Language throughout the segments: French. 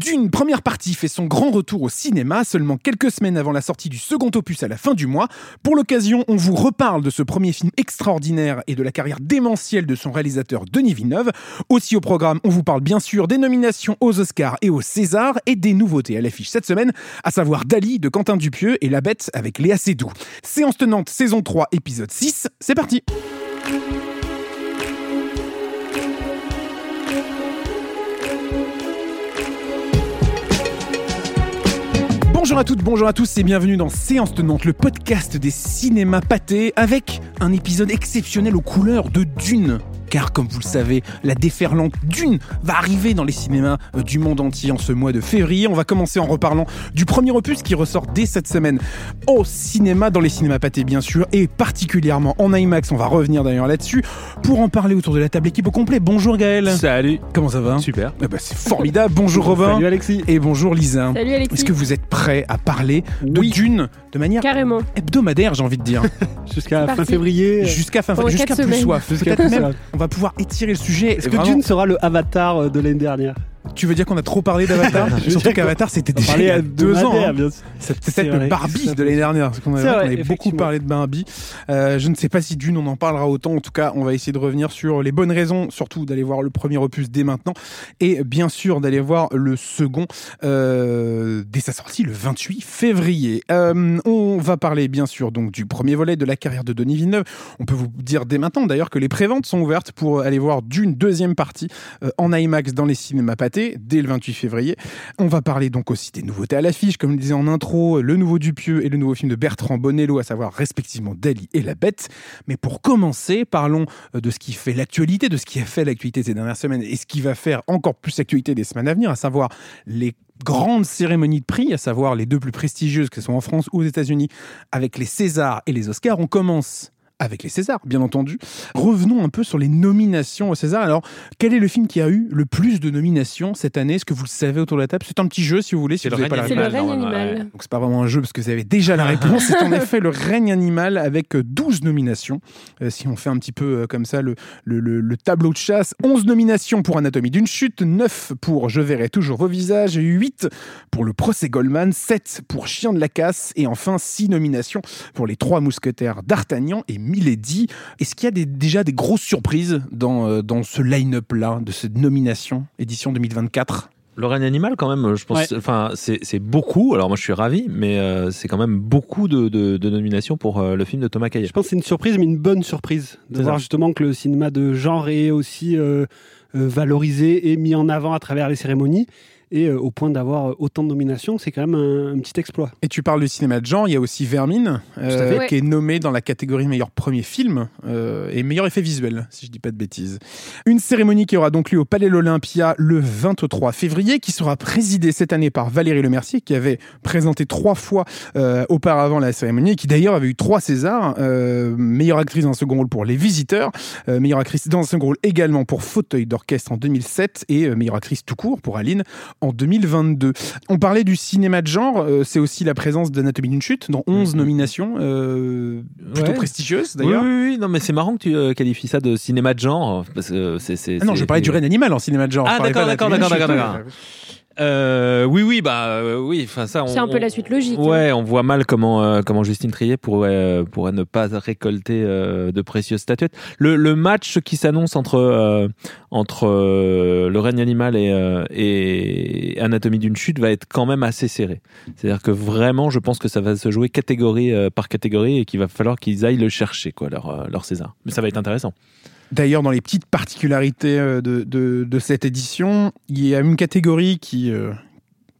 Dune, première partie, fait son grand retour au cinéma seulement quelques semaines avant la sortie du second opus à la fin du mois. Pour l'occasion, on vous reparle de ce premier film extraordinaire et de la carrière démentielle de son réalisateur Denis Villeneuve. Aussi au programme, on vous parle bien sûr des nominations aux Oscars et aux Césars et des nouveautés à l'affiche cette semaine, à savoir Dali de Quentin Dupieux et La Bête avec Léa Seydoux. Séance tenante saison 3 épisode 6, c'est parti Bonjour à toutes, bonjour à tous et bienvenue dans Séance Tenante, le podcast des cinémas pâtés avec un épisode exceptionnel aux couleurs de Dune car comme vous le savez, la déferlante d'une va arriver dans les cinémas euh, du monde entier en ce mois de février. On va commencer en reparlant du premier opus qui ressort dès cette semaine au cinéma, dans les cinémas pâtés bien sûr, et particulièrement en IMAX. On va revenir d'ailleurs là-dessus. Pour en parler autour de la table équipe au complet, bonjour Gaël. Salut. Comment ça va Super. Eh ben, C'est formidable. Bonjour Robin. Salut Alexis. Et bonjour Lisa. Salut Alexis. Est-ce que vous êtes prêts à parler de Oui. Dune de manière Carrément. hebdomadaire, j'ai envie de dire Jusqu'à fin parti. février. Jusqu'à fin Pendant jusqu'à plus semaines. soif. Jusqu'à Peut-être plus même, soif. on va pouvoir étirer le sujet. Est-ce que vraiment- Dune sera le Avatar euh, de l'année dernière? Tu veux dire qu'on a trop parlé d'Avatar Surtout qu'Avatar c'était déjà il y a deux ans. hein. C'est peut-être le. Barbie de l'année dernière, parce qu'on avait, vrai, on avait beaucoup parlé de Barbie. Euh, je ne sais pas si Dune on en parlera autant. En tout cas, on va essayer de revenir sur les bonnes raisons, surtout d'aller voir le premier opus dès maintenant, et bien sûr d'aller voir le second euh, dès sa sortie le 28 février. Euh, on va parler bien sûr donc du premier volet de la carrière de Denis Villeneuve. On peut vous dire dès maintenant d'ailleurs que les préventes sont ouvertes pour aller voir Dune deuxième partie en IMAX dans les cinémas dès le 28 février. On va parler donc aussi des nouveautés à l'affiche, comme je le disais en intro, le nouveau Dupieux et le nouveau film de Bertrand Bonello, à savoir respectivement Dali et La Bête. Mais pour commencer, parlons euh, de ce qui fait l'actualité, de ce qui a fait l'actualité ces dernières semaines et ce qui va faire encore plus l'actualité des semaines à venir, à savoir les grandes cérémonies de prix, à savoir les deux plus prestigieuses, que ce soit en France ou aux États-Unis, avec les Césars et les Oscars. On commence avec les Césars, bien entendu. Revenons un peu sur les nominations aux Césars. Alors, quel est le film qui a eu le plus de nominations cette année? Est-ce que vous le savez autour de la table? C'est un petit jeu, si vous voulez, si C'est vous le n'avez pas la règne animal. Donc c'est pas vraiment un jeu parce que vous avez déjà la réponse. C'est en effet le règne animal avec euh, 12 nominations. Euh, si on fait un petit peu euh, comme ça le, le- le- le tableau de chasse, 11 nominations pour Anatomie d'une chute, 9 pour Je verrai toujours vos visages, 8 pour Le procès Goldman, 7 pour Chien de la casse et enfin 6 nominations pour Les trois mousquetaires d'Artagnan et Milady. Est-ce qu'il y a des- déjà des grosses surprises dans, euh, dans ce line-up là de cette nomination édition 2024 Le règne animal, quand même, je pense, enfin, c'est c'est beaucoup. Alors moi, je suis ravi, mais euh, c'est quand même beaucoup de, de- de nominations pour euh, le film de Thomas Caillet. Je pense que c'est une surprise, mais une bonne surprise. De voir ça. justement que le cinéma de genre est aussi euh, valorisé et mis en avant à travers les cérémonies. Et euh, au point d'avoir euh, autant de nominations, c'est quand même un, un petit exploit. Et tu parles du cinéma de genre, il y a aussi Vermine, euh. Ouais. qui est nommé dans la catégorie meilleur premier film et meilleur effet visuel, si je dis pas de bêtises. Une cérémonie qui aura donc lieu au Palais de l'Olympia le 23 février, qui sera présidée cette année par Valérie Lemercier, qui avait présenté trois fois auparavant la cérémonie, et qui d'ailleurs avait eu trois Césars, meilleure actrice dans un second rôle pour Les Visiteurs, meilleure actrice dans un second rôle également pour Fauteuil d'orchestre en 2007 et meilleure actrice tout court pour Aline en 2022. On parlait du cinéma de genre, euh, c'est aussi la présence d'Anatomie d'une chute dans 11 Mhm. nominations, euh, plutôt Ouais. prestigieuses Oui, d'ailleurs. oui, oui, non, mais c'est marrant que tu euh, qualifies ça de cinéma de genre, parce que c'est. c'est- Ah non, je parlais du règne animal en cinéma de genre. Ah, d'accord, d'accord, d'accord, d'accord, Euh, oui, oui, bah euh, oui, enfin ça. C'est on- un peu la suite logique. hein. Ouais, on voit mal comment euh, comment Justine Trier pourrait pourrait ne pas récolter de précieuses statuettes. Le, le match qui s'annonce entre entre le règne animal et, et Anatomie d'une chute va être quand même assez serré. C'est-à-dire que vraiment, je pense que ça va se jouer catégorie par catégorie et qu'il va falloir qu'ils aillent le chercher quoi leur leur César. Mais ça va être intéressant. D'ailleurs, dans les petites particularités euh, de, de, cette édition, il y a une catégorie qui, euh,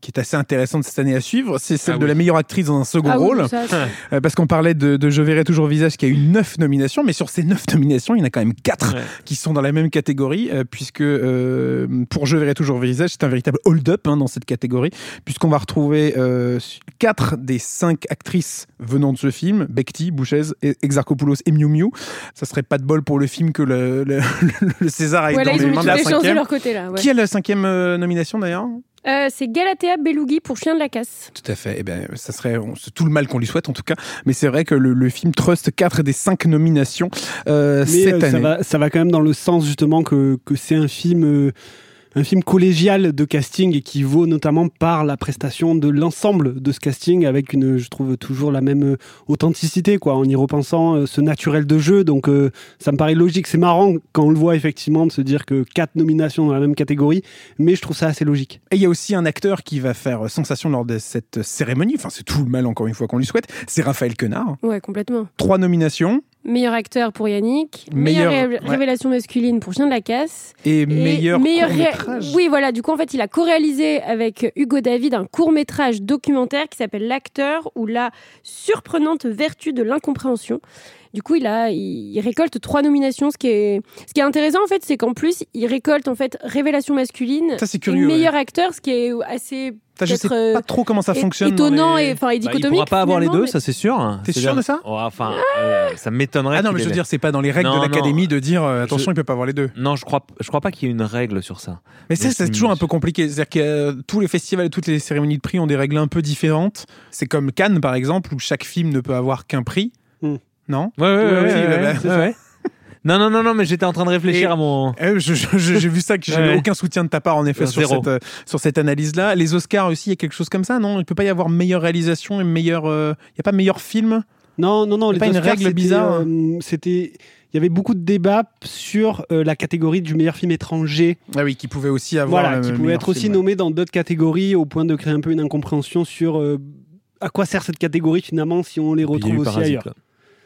qui est assez intéressante cette année à suivre, c'est celle Ah de oui. la meilleure actrice dans un second Ah rôle. ça- Euh, parce qu'on parlait de, de Je verrai toujours visage qui a eu neuf nominations, mais sur ces neuf nominations, il y en a quand même quatre Ouais. qui sont dans la même catégorie, euh, puisque euh, pour Je verrai toujours visage, c'est un véritable hold-up hein, dans cette catégorie, puisqu'on va retrouver euh, quatre des cinq actrices venant de ce film, Bekti, Bouchez, Exarchopoulos et Miu Miu. Ça serait pas de bol pour le film que le, le, le César aille Ouais, là, dans les mains de la de cinquième. leur côté, là. ouais. Qui a la cinquième euh, nomination d'ailleurs? Euh, c'est Galatea Belugi pour Chien de la Casse. Tout à fait. Eh ben, ça serait on- c'est tout le mal qu'on lui souhaite en tout cas. Mais c'est vrai que le, le film trust 4 des 5 nominations euh, Mais cette euh, année. ça, va, ça va quand même dans le sens justement que, que c'est un film euh, un film collégial de casting et qui vaut notamment par la prestation de l'ensemble de ce casting avec une, je trouve toujours la même euh, authenticité quoi, en y repensant euh, ce naturel de jeu. Donc euh, ça me paraît logique. C'est marrant quand on le voit effectivement de se dire que quatre nominations dans la même catégorie, mais je trouve ça assez logique. Et il y a aussi un acteur qui va faire sensation lors de cette cérémonie. Enfin, c'est tout le mal encore une fois qu'on lui souhaite. C'est Raphaël Quenard. Ouais, complètement. Trois nominations. Meilleur acteur pour Yannick, Meilleur- meilleure ré- ouais. révélation masculine pour Chien de la Casse. Et, Et meilleur, meilleur ré- court-métrage. Oui, voilà. Du coup, en fait, il a co-réalisé avec Hugo David un court métrage documentaire qui s'appelle L'acteur ou la surprenante vertu de l'incompréhension. Du coup, il a, il, il récolte trois nominations. Ce qui est, ce qui est intéressant en fait, c'est qu'en plus, il récolte en fait révélation masculine, Ça, et curieux. meilleur acteur, ce qui est assez Ça, je sais peut-être, euh, pas trop comment ça fonctionne. étonnant les- et enfin et Bah, il pourra pas avoir les deux, mais- ça c'est sûr. T'es C'est sûr de ça Ouais, Enfin, euh, ça m'étonnerait. Ah non, mais je veux les- dire, c'est pas dans les règles Non, de l'académie de dire euh, attention, Je- il peut pas avoir les deux. Non, je crois, je crois pas qu'il y ait une règle sur ça. Mais ça, Mais c'est c'est- toujours un peu compliqué. C'est-à-dire que euh, tous les festivals et toutes les cérémonies de prix ont des règles un peu différentes. C'est comme Cannes, par exemple, où chaque film ne peut avoir qu'un prix. Hmm. Non? Ouais, ouais, ouais. Ouais, ouais, ouais, Non, non, non, non, mais j'étais en train de réfléchir Et- à mon. Eh, J'ai vu ça, que j'avais Ouais. aucun soutien de ta part, en effet, Euh, sur zéro. cette, euh, sur cette analyse-là. Les Oscars aussi, il y a quelque chose comme ça, non? Il peut pas y avoir meilleure réalisation et meilleur. euh, Il y a pas meilleur film? Non, non, non. Y a Les pas une règle c'était, bizarre? euh, C'était, il y avait beaucoup de débats sur euh, la catégorie du meilleur film étranger. Ah oui, qui pouvait aussi avoir. Voilà, qui pouvait être aussi film, ouais. nommé dans d'autres catégories au point de créer un peu une incompréhension sur euh, à quoi sert cette catégorie finalement si on les il retrouve aussi ailleurs. là.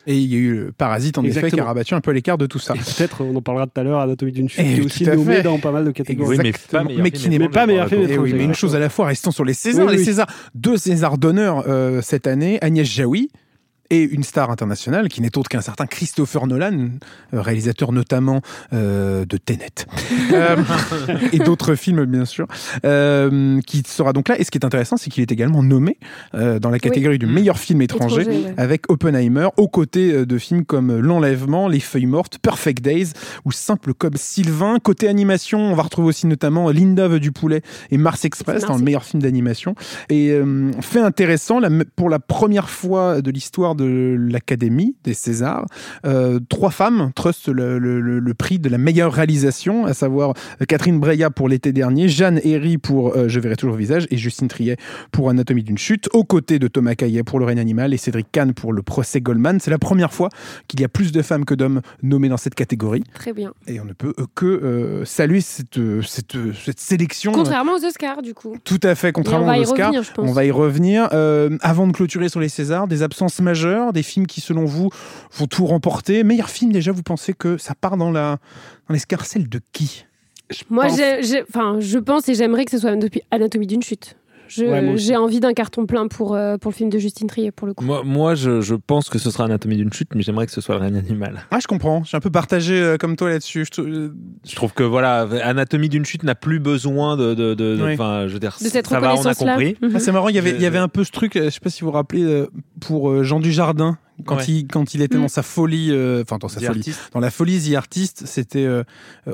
Et il y a eu le Parasite, en effet, qui a rabattu un peu l'écart de tout ça. Peut-être, on en parlera tout à l'heure, Anatomie d'une chute, Eh, qui est aussi nommé dans pas mal de catégories. Oui, mais pas qui n'est étranger, pas meilleur film Eh coup. oui, mais une chose à la fois, restons sur les Césars. Oui, les. Césars, deux Césars d'honneur euh, cette année, Agnès Jaoui et une star internationale qui n'est autre qu'un certain Christopher Nolan, euh, réalisateur notamment euh, de Tenet Euh, et d'autres films bien sûr, euh, qui sera donc là. Et ce qui est intéressant, c'est qu'il est également nommé dans la catégorie du Mm. meilleur film étranger. Étranger, ouais. Avec Oppenheimer, aux côtés de films comme L'Enlèvement, Les Feuilles Mortes, Perfect Days ou Simple comme Sylvain. Côté animation, on va retrouver aussi notamment Linda veut du poulet et Mars Express dans le meilleur film d'animation. Et fait intéressant, la- pour la première fois de l'histoire de l'Académie des Césars, euh, trois femmes trustent le, le- le- le prix de la meilleure réalisation, à savoir euh, Catherine Breillat pour l'été dernier, Jeanne Herry pour euh, Je verrai toujours le visage et Justine Triet pour Anatomie d'une chute, aux côtés de Thomas Caillet pour Le règne animal et Cédric Kahn pour Le procès Goldman. C'est la première fois qu'il y a plus de femmes que d'hommes nommées dans cette catégorie Très bien. et on ne peut que euh, saluer cette, cette, cette sélection. Contrairement aux Oscars, du coup. Tout à fait, contrairement aux Oscars. revenir. On va y revenir. Avant de clôturer sur les Césars, des absences majeures, des films qui, selon vous, vont tout remporter. Meilleur film, déjà, vous pensez que ça part dans la dans l'escarcelle de qui? Moi, pense- enfin, je pense et j'aimerais que ce soit Anatomie d'une chute. Ouais. J'ai envie d'un carton plein pour, euh, pour le film de Justine Trier, pour le coup. Moi, moi je, je pense que ce sera Anatomie d'une chute, mais j'aimerais que ce soit le règne animal. Ah, je comprends. Je suis un peu partagé euh, comme toi là-dessus. Je euh, Je trouve que voilà, Anatomie d'une chute n'a plus besoin de. de, de- de- Oui. Enfin, je veux dire, De cette ça va, on a compris. Mhm. Ah, c'est marrant, il y avait, il y avait un peu ce truc, euh, je sais pas si vous vous rappelez, euh, pour euh, Jean Dujardin, quand, Ouais. il, quand il était Mm. dans sa folie, euh, enfin dans sa The folie, Artist. dans la folie The Artist, c'était euh,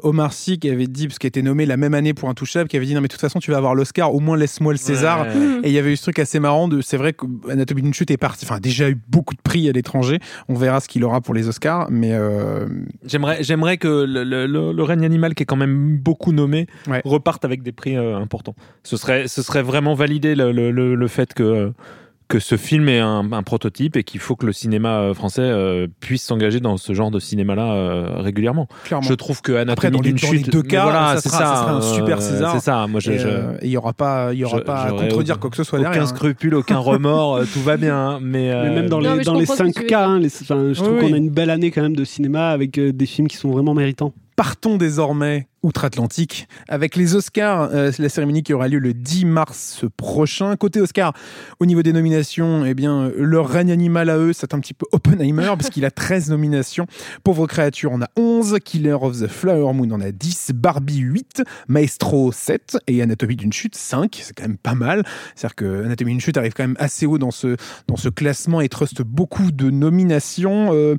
Omar Sy qui avait dit, parce qu'il a été nommé la même année pour Intouchable, qui avait dit non mais de toute façon tu vas avoir l'Oscar, au moins laisse-moi le César. Ouais. Mhm. Et il y avait eu ce truc assez marrant de, c'est vrai qu'Anatomie d'une chute est parti, enfin déjà eu beaucoup de prix à l'étranger. On verra ce qu'il aura pour les Oscars, mais euh, J'aimerais, j'aimerais que le, le- le- le règne animal, qui est quand même beaucoup nommé, Ouais. reparte avec des prix euh, importants. Ce serait, ce serait vraiment valider le, le- le- le fait que, que ce film est un, un prototype et qu'il faut que le cinéma euh, français euh, puisse s'engager dans ce genre de cinéma-là euh, régulièrement. clairement. Je trouve que Après, Anatomie d'une dans les chute, deux cas, voilà, ça c'est sera- ça, ça sera un super César. C'est ça. Moi, je, je- euh, il y aura pas, il y aura Je- pas à contredire aucun- quoi que ce soit aucun derrière. hein. scrupule, aucun remords, tout va bien. hein, Mais, euh, Mais même dans Non, les, mais je dans les comprends ce que 5 tu veux cas, dire. hein, les- enfin, je Oui, trouve oui. qu'on a une belle année quand même de cinéma avec euh, des films qui sont vraiment méritants. Partons désormais outre-Atlantique avec les Oscars, euh, la cérémonie qui aura lieu le 10 mars prochain. Côté Oscar, au niveau des nominations, eh bien, leur règne animal à eux, c'est un petit peu Oppenheimer, parce qu'il a 13 nominations. Pauvre créature en a 11, Killer of the Flower Moon en a 10, Barbie 8, Maestro 7 et Anatomie d'une chute 5. C'est quand même pas mal. C'est-à-dire que Anatomie d'une chute arrive quand même assez haut dans ce, dans ce classement et truste beaucoup de nominations. Euh,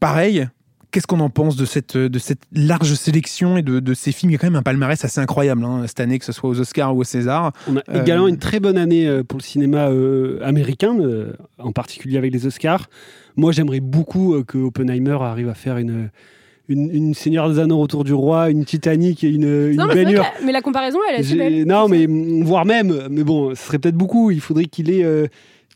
pareil, Qu'est-ce qu'on en pense de cette, de cette large sélection et de, de ces films Il y a quand même un palmarès assez incroyable hein, cette année, que ce soit aux Oscars ou aux Césars. On a Euh, également une très bonne année euh, pour le cinéma euh, américain, euh, en particulier avec les Oscars. Moi, j'aimerais beaucoup euh, que Oppenheimer arrive à faire une, une, une Seigneur des Anneaux autour du roi, une Titanic et une, une Non, mais, la, mais la comparaison, elle est belle. Non, mais voire même, mais bon, ce serait peut-être beaucoup. Il faudrait qu'il ait, euh,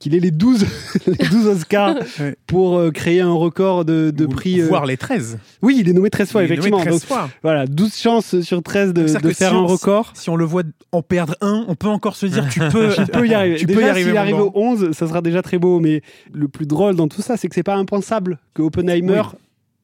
qu'il ait les 12, les 12 Oscars Ouais. pour euh, créer un record de, de prix. euh, Voire les 13. Oui, il est nommé 13 fois, Il est nommé effectivement. 13 Donc, fois. voilà, 12 chances sur 13 de, de faire si un on- record. Si on le voit en perdre un, on peut encore se dire tu peux, Tu peux y arriver. Tu Déjà, peux y arriver. s'il arrive au 11, ça sera déjà très beau. Mais le plus drôle dans tout ça, c'est que c'est pas impensable que Oppenheimer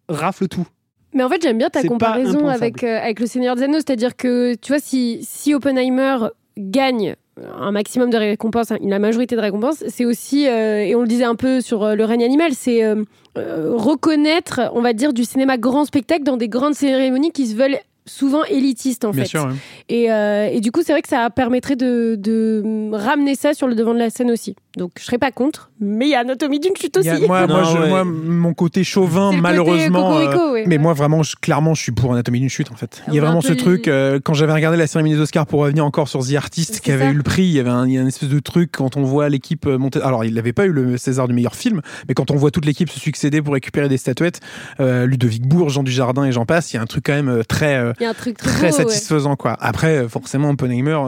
rafle tout. Mais en fait, j'aime bien ta comparaison avec, euh, avec le Seigneur des Anneaux. C'est-à-dire que, tu vois, si, si Oppenheimer gagne un maximum de récompenses, hein, la majorité de récompenses, c'est aussi, euh, et on le disait un peu sur euh, le règne animal, c'est euh, reconnaître, on va dire, du cinéma grand spectacle dans des grandes cérémonies qui se veulent souvent élitistes, en Bien fait. sûr. ouais. Et, et du coup, c'est vrai que ça permettrait de, de ramener ça sur le devant de la scène aussi. Donc, je serais pas contre, mais il y a Anatomie d'une chute Il aussi. y a- moi, moi, je- ouais. moi, mon côté chauvin, côté malheureusement. euh, ouais. Mais moi, vraiment, je- clairement, je suis pour Anatomie d'une chute, en fait. Il y a va vraiment ce truc, euh, quand j'avais regardé la cérémonie des Oscars pour revenir encore sur The Artist, qui avait ça. eu le prix, il y avait un, il y a une espèce de truc quand on voit l'équipe euh, monter. Alors, il n'avait pas eu le César du meilleur film, mais quand on voit toute l'équipe se succéder pour récupérer des statuettes, euh, Ludovic Bourg, Jean Dujardin et j'en passe, il y a un truc quand même euh, très, euh, Il y a un truc très, très beau, ouais. satisfaisant, quoi. Après, forcément, Oppenheimer.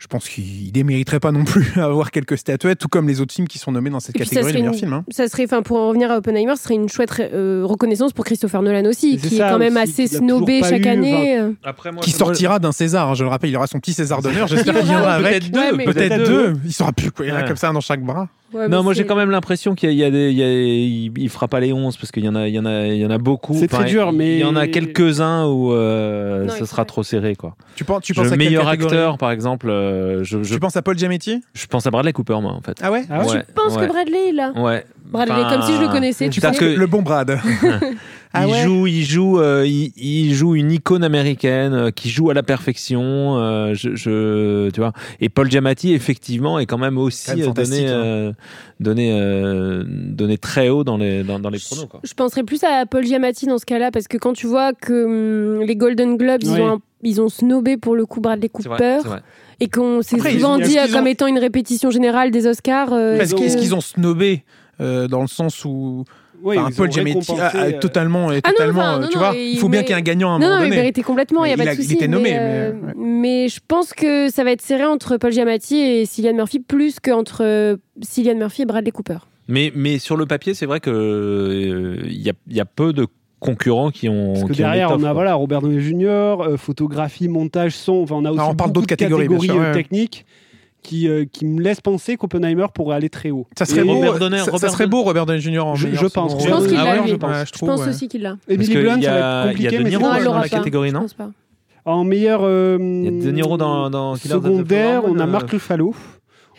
Je pense qu'il démériterait pas non plus à avoir quelques statuettes, tout comme les autres films qui sont nommés dans cette catégorie de serait meilleurs une- films. hein. Ça serait, enfin, pour en revenir à Oppenheimer, ce serait une chouette euh, reconnaissance pour Christopher Nolan aussi, qui est quand même aussi, assez snobé chaque eu, année. Après, moi, qui sortira d'un César. hein, Je le rappelle, il aura son petit César d'honneur. J'espère qu'il aura viendra avec. peut-être deux, Ouais, Peut-être peut-être deux. Il sera plus quoi. Il y en a Ouais. comme ça dans chaque bras. Ouais, Non, moi j'ai quand même l'impression qu'il y a, des, il, y a- il, il fera pas les 11 parce qu'il y en a, il y en a, il y en a beaucoup. C'est très dur, mais- il y en a quelques-uns où euh, Non, il sera trop serré quoi. Tu penses, tu Le penses à meilleur acteur par exemple, euh, je, je, Tu penses à Paul Giamatti? Je pense à Bradley Cooper moi en fait. Ah ouais? Ah ouais Je pense ouais. que Bradley, là. Ouais. Bradley, comme si je le connaissais. Tu connais que- Le bon Brad. Ah il ouais joue, il joue, euh, il, il joue une icône américaine euh, qui joue à la perfection. euh, je, je- tu vois. Et Paul Giamatti, effectivement, est quand même aussi Quand même fantastique, donné, hein. euh, donné, euh, donné très haut dans les, dans, dans les pronos. Quoi. Je penserais plus à Paul Giamatti dans ce cas-là, parce que quand tu vois que hum, les Golden Globes, ils, ont un- ils ont snobé pour le coup Bradley Cooper, c'est vrai. et qu'on s'est souvent ont- dit comme ont- étant une répétition générale des Oscars. euh, est-ce qu'ils ont snobé? Euh, dans le sens où Ouais, enfin, Paul Giamatti a, a récompensé, euh, totalement, est Ah totalement, euh, non, tu non, vois, il faut bien qu'il y ait un gagnant à un Non, moment non, il donné. méritait complètement, il n'y a pas de a- il était nommé, euh, mais, ouais. mais je pense que ça va être serré entre Paul Giamatti et Cillian Murphy plus qu'entre Cillian Murphy et Bradley Cooper. Mais, mais sur le papier, c'est vrai que euh, il y, a, y a peu de concurrents qui ont. Parce que qui ont derrière, on a quoi. voilà, Robert Downey Jr., euh, photographie, montage, son. Enfin, on a aussi on parle beaucoup d'autres de catégories, bien sûr, ouais. techniques qui, euh, qui me laissent penser qu'Oppenheimer pourrait aller très haut. Ça serait Et beau, Robert Donner- ça, ça Robert serait beau Robert Downey Jr. en Je- meilleur je pense. Je pense qu'il Ah l'a, ouais, je, pense, je Je trouve, pense ouais. aussi qu'il l'a. Emily qu'il Blunt, ça va a- être il y a compliqué, Niro dans la catégorie, Je non pense pas. En meilleur euh, Il y a De Niro dans, dans Killers of the secondaire, on a euh, Ruffalo,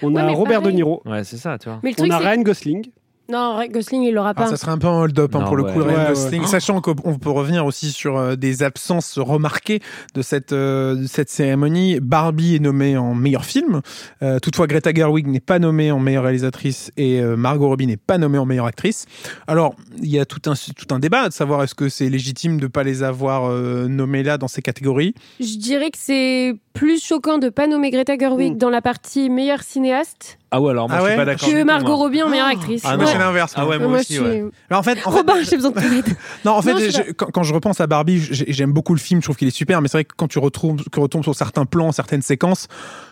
on Ouais, a Robert pareil. De Niro, Ouais, c'est ça, tu vois. Mais le on a. Ryan Gosling. Non, Ryan Gosling, il l'aura Ah, pas. ça serait un peu un hold-up hein, pour le ouais. coup, Ryan Ouais, ouais. Gosling. Sachant qu'on peut revenir aussi sur euh, des absences remarquées de cette, euh, de cette cérémonie. Barbie est nommée en meilleur film. Euh, toutefois, Greta Gerwig n'est pas nommée en meilleure réalisatrice et euh, Margot Robbie n'est pas nommée en meilleure actrice. Alors, il y a tout un, tout un débat de savoir est-ce que c'est légitime de ne pas les avoir euh, nommées là dans ces catégories. Je dirais que c'est plus choquant de pas nommer Greta Gerwig Mm. dans la partie meilleure cinéaste Ah ouais, alors moi Ah je suis pas d'accord. que tout, Margot. Robbie en meilleure actrice. Ah non. c'est l'inverse. Ah ouais, moi Moi, aussi, suis- ouais. Alors, en fait, en fait, Robin, j'ai besoin de toilettes. Non, en fait, Non, je quand, quand je repense à Barbie, j'ai- j'aime beaucoup le film, je trouve qu'il est super, mais c'est vrai que quand tu retombes, que retombes sur certains plans, certaines séquences,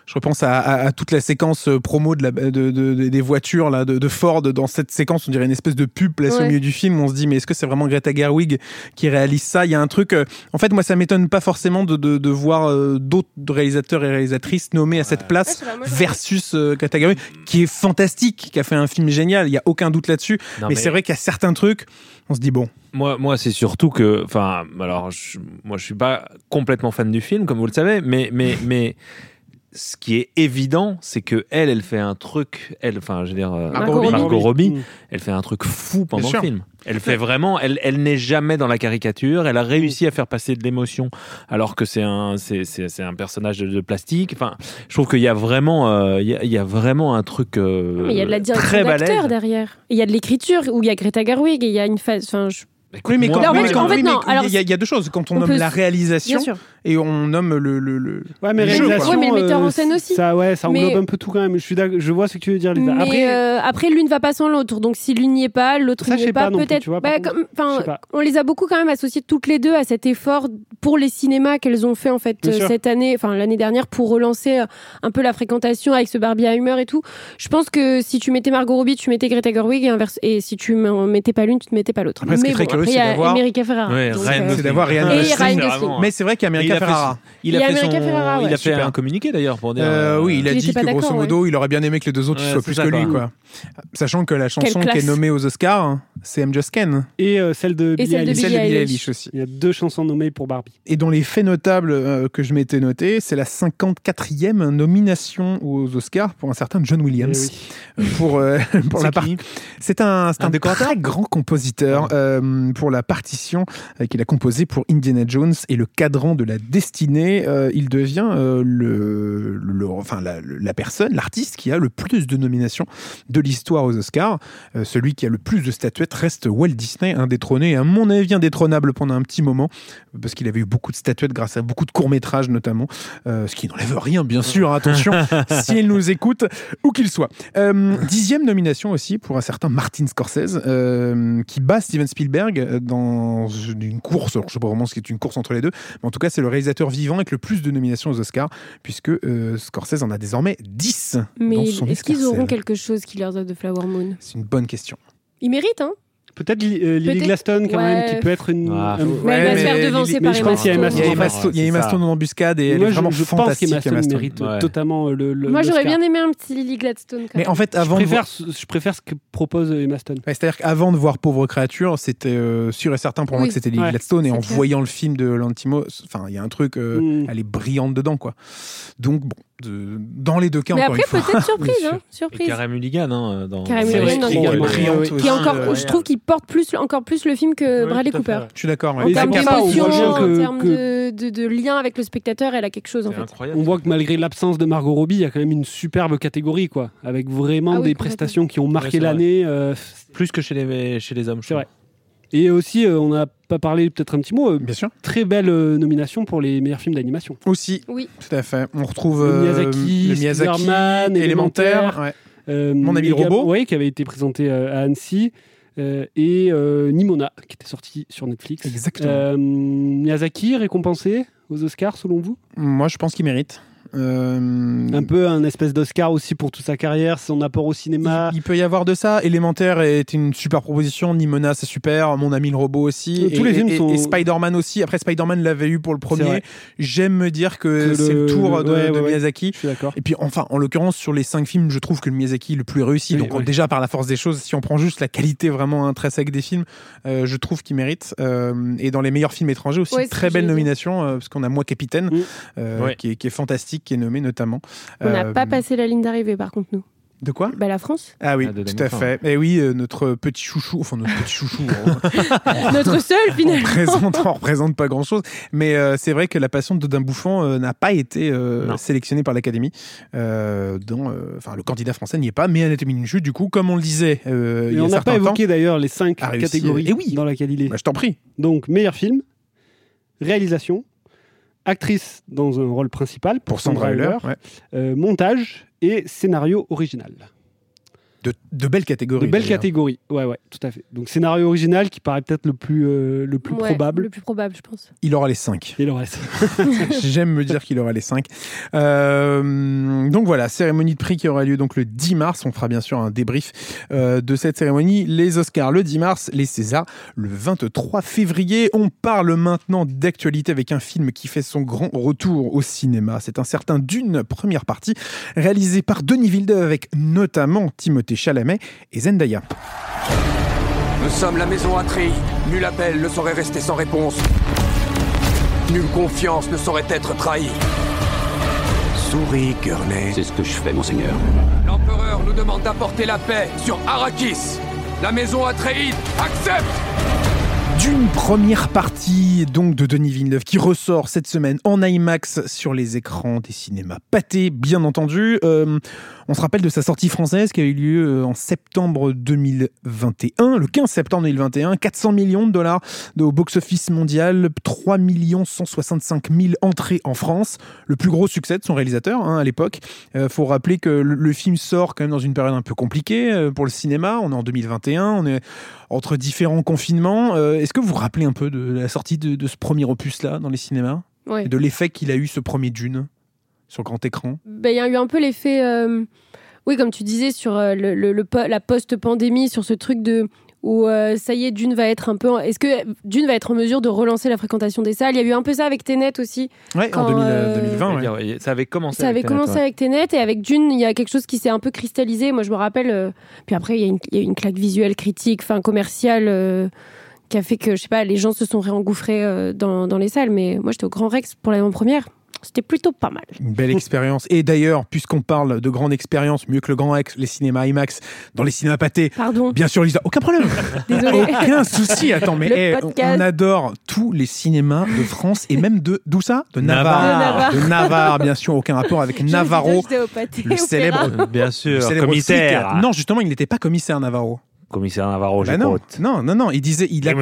je repense à, à- à toute la séquence euh, promo de la, de, de- de- des voitures là, de, de Ford. Dans cette séquence, on dirait une espèce de pub placée au milieu du film. On se dit, mais est-ce que c'est vraiment Greta Gerwig qui réalise ça? Il y a un truc. euh, en fait, moi, ça m'étonne pas forcément de, de, de voir euh, d'autres réalisateurs et réalisatrices nommés à cette place. Versus euh, Greta Gerwig, qui est fantastique, qui a fait un film génial, il y a aucun doute là-dessus. Mais, c'est vrai qu'il y a certains trucs, on se dit bon, Moi, moi c'est surtout que, enfin, alors, je, moi, je suis pas complètement fan du film, comme vous le savez, mais, mais, mais, ce qui est évident, c'est que elle, elle fait un truc, elle, enfin, je veux dire, euh, Margot Robbie. Margot Robbie, Mm. elle fait un truc fou pendant le film. Elle fait vraiment, elle, elle n'est jamais dans la caricature. Elle a réussi à faire passer de l'émotion, alors que c'est un, c'est, c'est, c'est un personnage de, de plastique. Enfin, je trouve qu'il y a vraiment, euh, il y, a, il y a vraiment un truc euh, Mais il y a de la direction d'acteur derrière. Il y a de l'écriture où il y a Greta Gerwig et il y a une phase. Enfin, je- Écoute, Oui, mais quand, en fait- oui, mais quand- en fait, oui, mais non, il y a- alors, il y, a- il y a deux choses. Quand on, on nomme peut la réalisation. Et on nomme le. le, le- Ouais, mais le jeu, réalisation. quoi. Ouais, mais le metteur en euh, scène aussi. Ça, ouais, ça Mais- englobe un peu tout quand même. Je suis je vois ce que tu veux dire, Lisa. Mais Après, euh, après, l'une va pas sans l'autre. Donc, si l'une n'y est pas, l'autre n'y est pas. Peut-être. tu vois, par Bah, contre. on les a beaucoup quand même associées toutes les deux à cet effort pour les cinémas qu'elles ont fait en fait Bien euh, sûr. cette année, enfin l'année dernière, pour relancer euh, un peu la fréquentation avec ce Barbieheimer et tout. Je pense que si tu mettais Margot Robbie, tu mettais Greta Gerwig et inverse. Et si tu m'en mettais pas l'une, tu ne mettais pas l'autre. Après, ce qui très curieux, c'est d'avoir- America Ferrara. Euh, C'est d'avoir Ryan Gosling. Mais c'est vrai Et il a fait Ferrara. son- Il Et a fait, America son- Ferrara, ouais. il a fait Super. un communiqué d'ailleurs pour dire. Euh, oui, il a Il dit que grosso modo, il aurait bien aimé que les deux autres Ouais, soient plus ça, que lui, quoi. Sachant que la chanson qui est nommée aux Oscars, hein, c'est I'm Just Ken. et euh, celle de Billie Eilish. aussi. Il y a deux chansons nommées pour Barbie. Et dans les faits notables euh, que je m'étais noté, c'est la 54e nomination aux Oscars pour un certain John Williams. Eh oui. Pour, euh, pour C'est la partie. C'est un, c'est Un un très grand compositeur euh, pour la partition euh, qu'il a composée pour Indiana Jones et le cadran de la destinée. Euh, il devient euh, le, le- enfin, la, la personne, l'artiste qui a le plus de nominations de l'histoire aux Oscars. Euh, celui qui a le plus de statuettes reste Walt Disney, indétrôné, à mon avis indétrônable pendant un petit moment, parce qu'il avait eu beaucoup de statuettes grâce à beaucoup de courts-métrages notamment, euh, ce qui n'enlève rien, bien sûr, attention, s'il nous écoute, où qu'il soit. Euh, dixième nomination aussi pour un certain Martin Scorsese, euh, qui bat Steven Spielberg dans une course, alors je sais pas vraiment ce qui est une course entre les deux, mais en tout cas c'est le réalisateur vivant avec le plus de nominations aux Oscars, puisque euh, Scorsese en a désormais 10 Mais est-ce qu'ils auront quelque chose qui leur donne de Flower Moon? C'est une bonne question. Ils méritent, hein? Peut-être euh, Lily Peut-être- Ouais, quand même, ouais. qui peut être une. Ah, un- faut- Mais elle va Ouais, se faire devancer par mais je Emma pense qu'il y a Stone. Emma Il y a Stone, Emma en Stone, il y a c'est Emma ça. Stone en embuscade et elle Moi, est je, vraiment je pense fantastique. qu'Emma Stone Emma Stone. mérite Ouais. totalement le. le Moi, j'aurais bien aimé un petit Lily Gladstone. Quand Mais même. en fait, Je avant de préfère, ce- je préfère ce que propose Emma Stone. Ouais, C'est-à-dire qu'avant de voir Pauvre créature, c'était euh, sûr et certain pour moi que c'était Lily Ouais, Gladstone. Et en clair. voyant le film de Lantimos, enfin, il y a un truc, euh, Mm. elle est brillante dedans, quoi. Donc, bon, de- dans les deux cas, Mais encore après, une fois. peut-être surprise, hein, Et surprise. Mulligan hein, dans. Mulligan dans est brillante aussi. Qui encore, ouais. je trouve qu'il porte plus, encore plus le film que Bradley. Cooper. Je suis d'accord. ouais. En termes d'émotion, en que- termes que- de, de, de lien avec le spectateur, elle a quelque chose en fait. incroyable. On voit que malgré l'absence de Margot Robbie, il y a quand même une superbe catégorie, quoi, avec vraiment Ah oui, des prestations qui ont marqué l'année. euh, Plus que chez les, chez les hommes, C'est vrai. Et aussi, euh, on n'a pas parlé, peut-être un petit mot, euh, Bien sûr. très belle euh, nomination pour les meilleurs films d'animation. Aussi, Oui. tout à fait. On retrouve Le Miyazaki, le Miyazaki, Spider-Man, élémentaire. ouais. Euh, Mon ami robot. ouais, qui avait été présenté euh, à Annecy. euh, et euh, Nimona, qui était sorti sur Netflix. Exactement. Euh, Miyazaki, récompensé aux Oscars, selon vous? Moi, je pense qu'il mérite. Euh, Un peu un espèce d'Oscar aussi pour toute sa carrière, son apport au cinéma. Il, il peut y avoir de ça. Élémentaire est une super proposition. Nimona, c'est super. Mon ami le robot aussi. Euh, tous et, les films et- sont- et Spider-Man aussi. Après, Spider-Man l'avait eu pour le premier. J'aime me dire que, Que c'est le le- tour de, ouais, de ouais, ouais. Miyazaki. Je suis d'accord. Et puis, enfin, en l'occurrence, sur les cinq films, je trouve que le Miyazaki est le plus réussi. Oui, Donc, déjà, par la force des choses, si on prend juste la qualité vraiment intrinsèque des films, euh, je trouve qu'il mérite. Euh, et dans les meilleurs films étrangers aussi, très belle nomination, euh, parce qu'on a Moi Capitaine, Mm. euh, Ouais. qui, est, qui est fantastique, qui est nommé notamment. On n'a Euh, pas passé la ligne d'arrivée par contre, nous. De quoi? Bah, la France. Ah oui, Ah, tout à fait. Et oui, euh, notre petit chouchou, enfin notre petit chouchou, on, Notre seul on finalement. représente, on représente pas grand-chose, mais euh, c'est vrai que la passion de Dodin Bouffant euh, n'a pas été euh, sélectionnée par l'Académie. Euh, euh, enfin, le candidat français n'y est pas, mais Anatomie d'une chute, du coup, comme on le disait euh, il y a on n'a pas évoqué d'ailleurs les cinq catégories eh oui. dans laquelle il est. bah, je t'en prie. Donc, meilleur film, réalisation, actrice dans un rôle principal Pour Sandra ouais. euh, montage et scénario original. De, de belles De catégories. belles d'ailleurs. catégories, ouais, ouais, tout à fait. Donc, scénario original qui paraît peut-être le plus, euh, le plus Ouais, probable. Le plus probable, je pense. Il aura les cinq. Et le reste. J'aime me dire qu'il aura les 5. donc voilà, cérémonie de prix qui aura lieu donc le 10 mars. On fera bien sûr un débrief euh, de cette cérémonie. Les Oscars le 10 mars, les Césars le 23 février. On parle maintenant d'actualité avec un film qui fait son grand retour au cinéma. C'est un certain Dune, première partie, réalisé par Denis Villeneuve avec notamment Timothée Chalamet et Zendaya. Nous sommes la maison Atreyu. Nul appel ne saurait rester sans réponse. Nulle confiance ne saurait être trahie. Souris, Gurney. C'est ce que je fais, monseigneur. L'empereur nous demande d'apporter la paix sur Arrakis. La maison Atreide accepte D'une première partie donc de Denis Villeneuve qui ressort cette semaine en IMAX sur les écrans des cinémas pâtés, bien entendu. Euh, on se rappelle de sa sortie française qui a eu lieu euh, en septembre 2021, le 15 septembre 2021, 400 millions de dollars au box-office mondial, 3 165 000 entrées en France, le plus gros succès de son réalisateur hein, à l'époque. Il faut rappeler que le, le, film sort quand même dans une période un peu compliquée euh, pour le cinéma. On est en 2021, on est entre différents confinements. Euh, Est-ce que vous vous rappelez un peu de la sortie de, de ce premier opus-là dans les cinémas Ouais. Et de l'effet qu'il a eu ce premier Dune sur grand écran? Ben, Il y a eu un peu l'effet, euh, oui, comme tu disais, sur euh, le, le- le po- la post-pandémie, sur ce truc de où euh, ça y est, Dune va être un peu. en- Est-ce que Dune va être en mesure de relancer la fréquentation des salles? Il y a eu un peu ça avec Tenet aussi. Ouais, en Quand, 2000, euh, 2020. ouais. C'est-à-dire, ouais, Ça avait commencé. Ça avait Tenet, commencé ouais. avec Tenet et avec Dune, il y a quelque chose qui s'est un peu cristallisé. Moi, je me rappelle. euh, puis après, il y, a une- il y a eu une claque visuelle, critique, enfin commerciale, euh, qui a fait que, je sais pas, les gens se sont réengouffrés euh, dans, dans les salles. Mais moi, j'étais au Grand Rex pour l'avant-première. C'était plutôt pas mal. Une belle expérience. Et d'ailleurs, puisqu'on parle de grande expérience, mieux que le Grand Rex, les cinémas IMAX, dans les cinémas pâtés, Pardon. bien sûr, Lisa, aucun problème. Désolée. Aucun souci. Attends, mais Le on- adore tous les cinémas de France et même de d'où ça? De Navarre. Navarre. De Navarre, bien sûr, aucun rapport avec Navarro. Le célèbre-. Bien le sûr, célèbre commissaire. flic. Non, justement, il n'était pas commissaire Navarro. Commissaire Navarro, Bah non, j'écoute. non, non, non. Il disait, il a,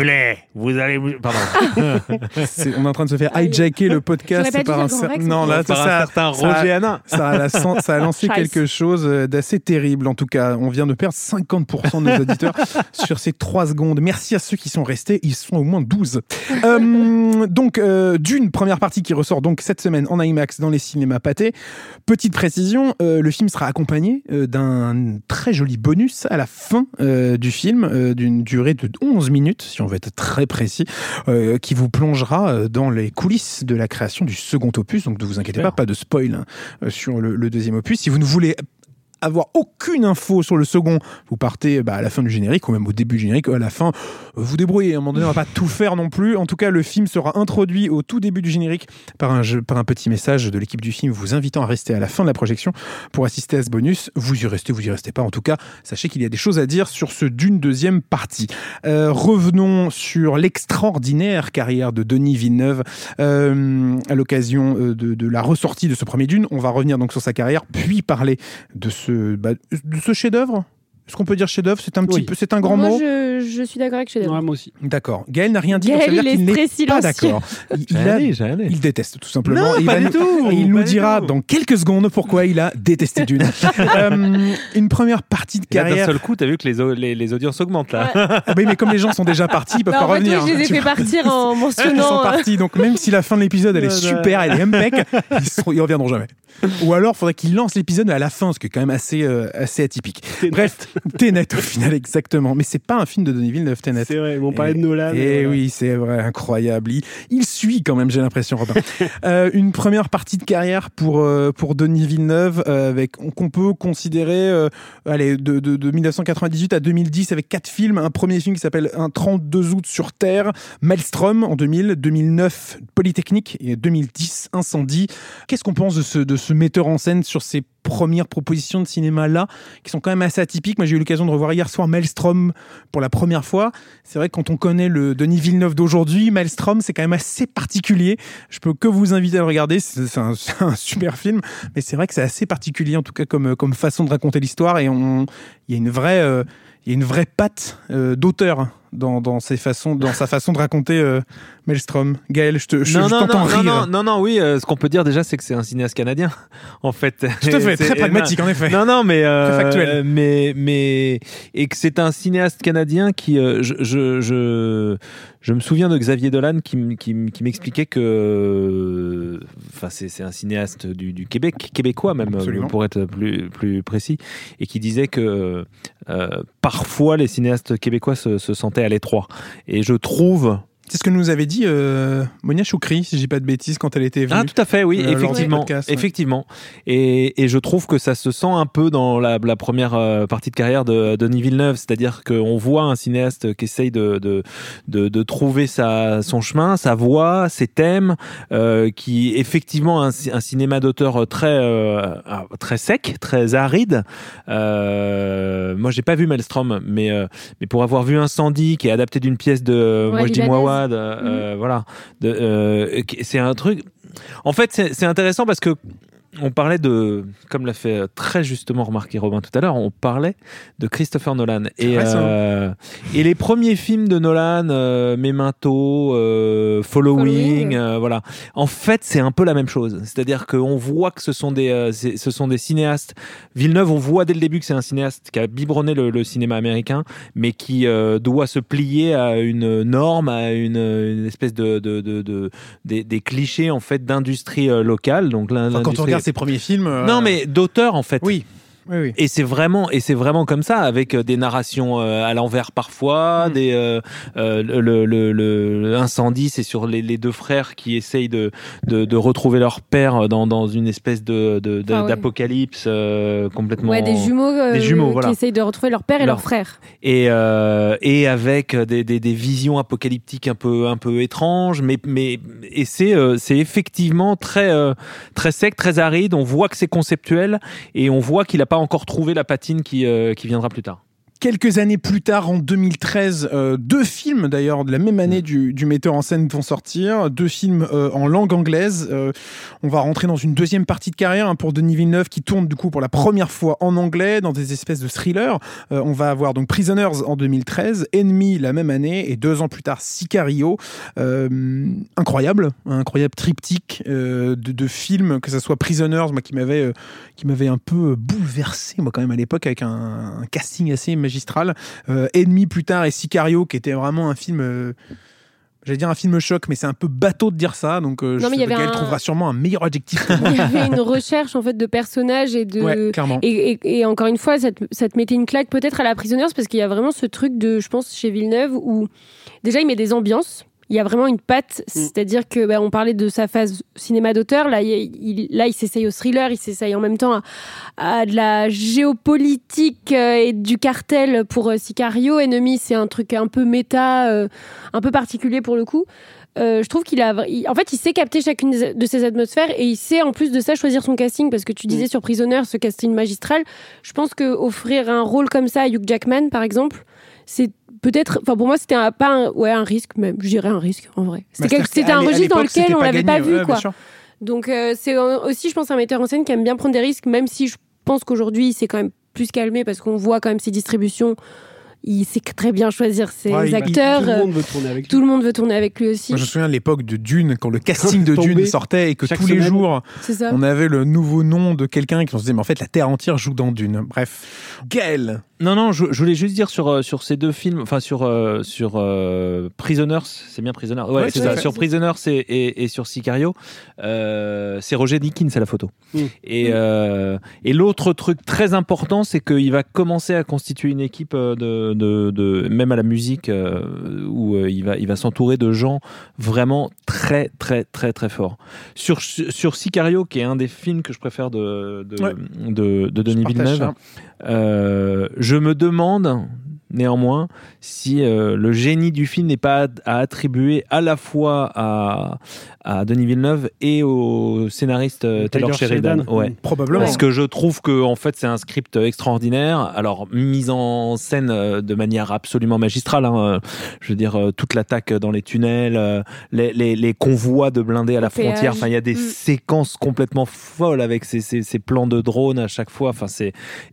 vous allez. Pardon. on est en train de se faire hijacker le podcast par un cer- non là Par ça, un ça, certain ça- Roger Hanin. ça a, la- ça a lancé quelque chose euh, d'assez terrible en tout cas. On vient de perdre 50% de nos auditeurs sur ces 3 secondes. Merci à ceux qui sont restés, ils sont au moins 12. Euh, donc euh, d'une première partie qui ressort donc cette semaine en IMAX dans les cinémas pâtés. Petite précision, euh, le film sera accompagné euh, d'un très joli bonus à la fin euh, du film euh, d'une durée de 11 minutes si on veut être très précis euh, qui vous plongera euh, dans les coulisses de la création du second opus. Donc ne vous inquiétez pas, pas de spoil hein, euh, sur le, le deuxième opus. Si vous ne voulez avoir aucune info sur le second, vous partez bah, à la fin du générique ou même au début du générique, à la fin, vous débrouillez. À un moment donné, on va pas tout faire non plus. En tout cas, le film sera introduit au tout début du générique par un, jeu- par un petit message de l'équipe du film vous invitant à rester à la fin de la projection pour assister à ce bonus. Vous y restez, vous y restez pas. En tout cas, sachez qu'il y a des choses à dire sur ce d'une deuxième partie. Euh, revenons sur l'extraordinaire carrière de Denis Villeneuve euh, à l'occasion euh, de, de la ressortie de ce premier Dune. On va revenir donc sur sa carrière, puis parler de ce, bah, de ce chef-d'œuvre? Est-ce qu'on peut dire chef-d'œuvre C'est un petit Oui. peu, c'est un grand Moi, mot. je, je suis d'accord avec Chef Ouais, moi aussi. D'accord. Gaël n'a rien dit, donc Gaël, ça veut dire il qu'il est n'est très pas silencieux. d'accord. Il, il J'ai a- allé, j'ai allé. il déteste tout simplement. Non, il pas va du nous- tout, Et il nous pas du dira tout. dans quelques secondes pourquoi il a détesté Dune. Euh, une première partie de Là, D'un carrière. seul coup, t'as vu que les, au- les, les audiences augmentent là. Ah oui, mais comme les gens sont déjà partis, ils peuvent Bah, pas en fait, oui, revenir. je les ai fait partir en Ils sont mentionnant. euh, partis, donc même si la fin de l'épisode elle est Ouais, ouais. super, elle est impec, ils, ils reviendront jamais. Ou alors, faudrait qu'ils lancent l'épisode à la fin, ce qui est quand même assez, euh, assez atypique. Bref, Tenet au final, exactement. Mais c'est pas un film de Denis Villeneuve, Tenet. C'est vrai, on parlait de Nolan. Et voilà. oui, c'est vrai, incroyable. Il, il suit quand même, j'ai l'impression, Robin. Euh, une première partie de carrière pour, euh, pour Denis Villeneuve, euh, avec qu'on peut considérer allez, de, de, de 1998 à 2010 avec quatre films. Un premier film qui s'appelle Un 32 août sur Terre, Maelstrom en 2000, 2009 Polytechnique et 2010 Incendie. Qu'est-ce qu'on pense de ce, de ce metteur en scène sur ces premières propositions de cinéma là, qui sont quand même assez atypiques. Moi, j'ai eu l'occasion de revoir hier soir Maelstrom pour la première fois. C'est vrai que quand on connaît le Denis Villeneuve d'aujourd'hui, Maelstrom, c'est quand même assez particulier. Je peux que vous inviter à le regarder. C'est un, super film, mais c'est vrai que c'est assez particulier en tout cas comme, comme façon de raconter l'histoire. Et il y a une vraie, euh, y a une vraie patte euh, d'auteur dans, dans, ses façons, dans sa façon de raconter euh, Maelstrom. Gaël, je te- je- non, je non, t'entends non, rire. non, non, non, oui, euh, ce qu'on peut dire déjà, c'est que c'est un cinéaste canadien, en fait. Tout à fait, très pragmatique en effet. Non, non, mais euh, Très factuel. mais mais et que c'est un cinéaste canadien qui, euh, je, je je je me souviens de Xavier Dolan qui m'expliquait que, euh, enfin c'est c'est un cinéaste du, du Québec, québécois même Absolument. pour être plus plus précis, et qui disait que euh, parfois les cinéastes québécois se, se sentaient à l'étroit. Et je trouve C'est ce que nous avait dit euh, Monia Choukri, si j'ai pas de bêtises, quand elle était venue. Ah, tout à fait, oui, euh, effectivement. podcast, ouais. effectivement. Et, et je trouve que ça se sent un peu dans la, la première euh, partie de carrière de Denis Villeneuve, c'est-à-dire qu'on voit un cinéaste qui essaye de, de, de, de trouver sa, son chemin, sa voix, ses thèmes, euh, qui effectivement un, un cinéma d'auteur très, euh, ah, très sec, très aride. Euh, moi, j'ai pas vu Maelstrom, mais, euh, mais pour avoir vu Incendie, qui est adapté d'une pièce de Ouais, Mojdi libanaise. Euh, euh, voilà, euh, c'est un truc. En fait, c'est intéressant parce que on parlait de, comme l'a fait très justement remarquer Robin tout à l'heure, on parlait de Christopher Nolan. Et, euh, et les premiers films de Nolan, euh, Memento, euh, Following, Following. euh, voilà. En fait, c'est un peu la même chose. C'est-à-dire qu'on voit que ce sont des, euh, ce sont des cinéastes. Villeneuve, on voit dès le début que c'est un cinéaste qui a biberonné le, le cinéma américain, mais qui euh, doit se plier à une norme, à une, une espèce de, de, de, de- des, des clichés en fait d'industrie locale. Donc l'in- Enfin, quand on l'industrie- regarde ses premiers films. euh, non, mais d'auteur en fait. Oui. Oui, oui. Et c'est vraiment et c'est vraiment comme ça avec euh, des narrations euh, à l'envers parfois, Mm. des euh, euh, le, le, le, incendie c'est sur les, les deux frères qui essayent de, de, de retrouver leur père dans, dans une espèce de de- de- Ah ouais. d'apocalypse euh, complètement Ouais, des jumeaux, euh, Des jumeaux, qui voilà. essayent de retrouver leur père et Leur- leur frère. et euh, et avec des, des, des visions apocalyptiques un peu un peu étranges mais mais et c'est euh, c'est effectivement très euh, très sec très aride on voit que c'est conceptuel et on voit qu'il a pas encore trouvé la patine qui euh, qui viendra plus tard Quelques années plus tard, en 2013, euh, deux films d'ailleurs de la même année du, du metteur en scène vont sortir, deux films euh, en langue anglaise. Euh, on va rentrer dans une deuxième partie de carrière hein, pour Denis Villeneuve qui tourne du coup pour la première fois en anglais dans des espèces de thrillers. On va avoir donc Prisoners en 2013, Enemy la même année et deux ans plus tard Sicario. Incroyable, un incroyable triptyque de, de films, que ce soit Prisoners, moi qui m'avait qui m'avait un peu bouleversé moi quand même à l'époque avec un, un casting assez magistral. Euh, Ennemi plus tard et Sicario qui était vraiment un film. euh, J'allais dire un film choc, mais c'est un peu bateau de dire ça, donc euh, Non, je sais un- trouvera sûrement un meilleur adjectif. Il y avait une recherche en fait de personnages et de. ouais, clairement. Et, et- et encore une fois, ça te, ça te mettait une claque peut-être à la Prisoners parce qu'il y a vraiment ce truc de, je pense, chez Villeneuve où déjà il met des ambiances. Il y a vraiment une patte, c'est-à-dire que bah, on parlait de sa phase cinéma d'auteur. Là, il, là, il s'essaye au thriller, il s'essaye en même temps à, à de la géopolitique euh, et du cartel pour euh, Sicario. Ennemi, c'est un truc un peu méta, euh, un peu particulier pour le coup. Euh, je trouve qu'il a, il- en fait, il sait capter chacune de ces atmosphères et il sait en plus de ça choisir son casting parce que tu disais sur Prisoner, ce casting magistral. Je pense que offrir un rôle comme ça à Hugh Jackman, par exemple, c'est peut-être, enfin pour moi, c'était un, pas un, ouais, un risque même. Je dirais un risque en vrai. C'était Bah, un registre dans lequel on l'avait pas vu, quoi. Donc euh, c'est aussi, je pense, un metteur en scène qui aime bien prendre des risques, même si je pense qu'aujourd'hui, c'est quand même plus calmé parce qu'on voit quand même ses distributions. Il sait très bien choisir ses Ouais, il- il- acteurs. Tout le monde veut tourner avec lui. tout le monde veut tourner avec lui aussi. Moi, je me souviens de l'époque de Dune, quand le casting de Dune sortait et que tous les jours, on avait le nouveau nom de quelqu'un qui on se disait, mais en fait, la Terre entière joue dans Dune. Bref. Gaël Non, non, je, je voulais juste dire sur, euh, sur ces deux films, enfin sur, euh, sur euh, Prisoners, c'est bien Prisoners, ouais, Ouais, c'est ça, sur Prisoners et, et, et sur Sicario, euh, c'est Roger Dickens à la photo. Mm. Et, euh, et l'autre truc très important, c'est qu'il va commencer à constituer une équipe euh, de, de, de même à la musique, où il va, il va s'entourer de gens vraiment très, très, très, très forts. Sur, sur Sicario, qui est un des films que je préfère de, de, Ouais. de, de Denis Villeneuve, je me demande néanmoins si euh, le génie du film n'est pas à attribuer à la fois à, à Denis Villeneuve et au scénariste euh, Taylor, Taylor Sheridan. Sheridan. Ouais. Probablement. Parce que je trouve que en fait c'est un script extraordinaire. Alors mise en scène euh, de manière absolument magistrale. hein. Je veux dire euh, toute l'attaque dans les tunnels, euh, les, les, les convois de blindés à la péage. frontière. Enfin il y a des Mm. séquences complètement folles avec ces, ces, ces plans de drone à chaque fois. Enfin c'est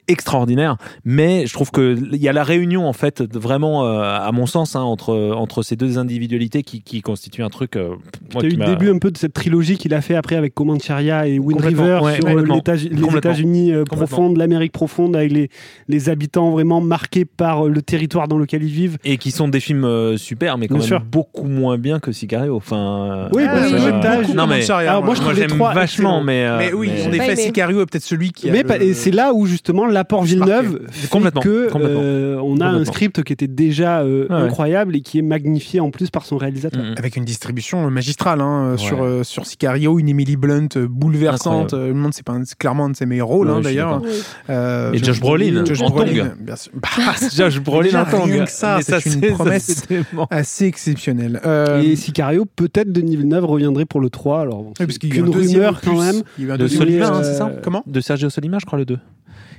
extraordinaire. Mais je trouve que il y a la réunion en fait vraiment euh, à mon sens hein, entre entre ces deux individualités qui, qui constituent un truc. euh, moi, qui début un peu de cette trilogie qu'il a fait après avec Comancheria et Wind River ouais, sur euh, les. États-Unis euh, profondes, l'Amérique profonde, avec les, les habitants vraiment marqués par euh, le territoire dans lequel ils vivent. Et qui sont des films euh, super, mais quand Bien même sûr. beaucoup moins bien que Sicario. Enfin, Oui, Ah, bah, oui, oui, non mais Alors, moi, je moi j'aime trois vachement, mais euh, Mais oui, mais- en effet. Sicario est peut-être celui qui a Mais le- c'est là où justement l'apport Villeneuve fait Complètement, que complètement. euh, on a un script qui était déjà euh, Ouais, incroyable et qui est magnifié en plus par son réalisateur. Mm, mm. Avec une distribution magistrale hein, Ouais. sur, euh, sur Sicario, une Emily Blunt euh, bouleversante. Euh, me demande, c'est pas un- c'est clairement un de ses meilleurs rôles Ouais, hein, d'ailleurs. Euh, Et Josh Brolin, Josh en Brolin, tongue. bien sûr. Bah, Josh Brolin en tongue. rien que ça, c'est une promesse. ça, assez exceptionnel. Euh, Et Sicario, peut-être Denis Villeneuve reviendrait pour le 3. Alors, bon, parce qu'il y a un qu'une deuxième rumeur quand même. Il y a eu un De Solima, euh, c'est ça Comment De Sergio Solima, je crois, le 2.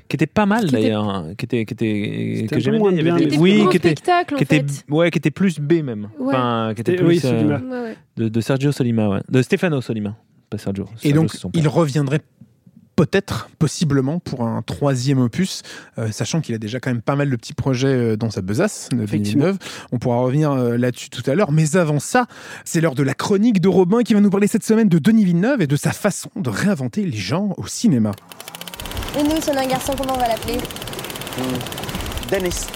Qui était pas mal d'ailleurs. hein, Qui était, qui était, C'était que j'aimais bien. Oui, qui était, spectacle, en qui était, fait. ouais, qui était plus B même. Ouais. Enfin, qui était C'était- plus oui, euh, ouais. de, de Sergio Solima, ouais. De Stefano Solima, pas Sergio. Et Sergio, donc, il reviendrait peut-être, possiblement, pour un troisième opus, euh, sachant qu'il a déjà quand même pas mal de petits projets euh, dans sa besace, de. Villeneuve. On pourra revenir euh, là-dessus tout à l'heure. Mais avant ça, c'est l'heure de la chronique de Robin qui va nous parler cette semaine de Denis Villeneuve et de sa façon de réinventer les genres au cinéma. Et nous, si on a un garçon, comment on va l'appeler? Denis.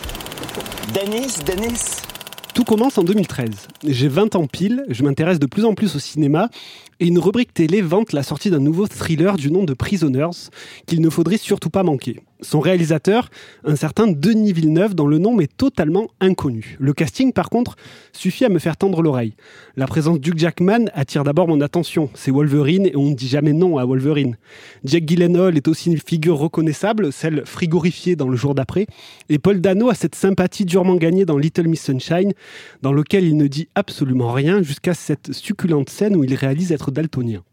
Denis, Denis. Tout commence en 2013. J'ai 20 ans pile, je m'intéresse de plus en plus au cinéma et une rubrique télé vante la sortie d'un nouveau thriller du nom de Prisoners qu'il ne faudrait surtout pas manquer. Son réalisateur, un certain Denis Villeneuve dont le nom m'est totalement inconnu. Le casting par contre suffit à me faire tendre l'oreille. La présence d'Hugh Jackman attire d'abord mon attention, c'est Wolverine et on ne dit jamais non à Wolverine. Jack Gyllenhaal est aussi une figure reconnaissable, celle frigorifiée dans le jour d'après, et Paul Dano a cette sympathie durement gagnée dans Little Miss Sunshine, dans lequel il ne dit absolument rien jusqu'à cette succulente scène où il réalise être daltonien.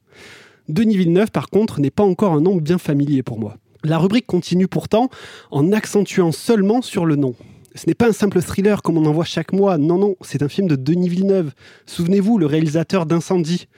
Denis Villeneuve, par contre, n'est pas encore un nom bien familier pour moi. La rubrique continue pourtant en accentuant seulement sur le nom. Ce n'est pas un simple thriller comme on en voit chaque mois, non, non, c'est un film de Denis Villeneuve. Souvenez-vous, le réalisateur d'Incendie.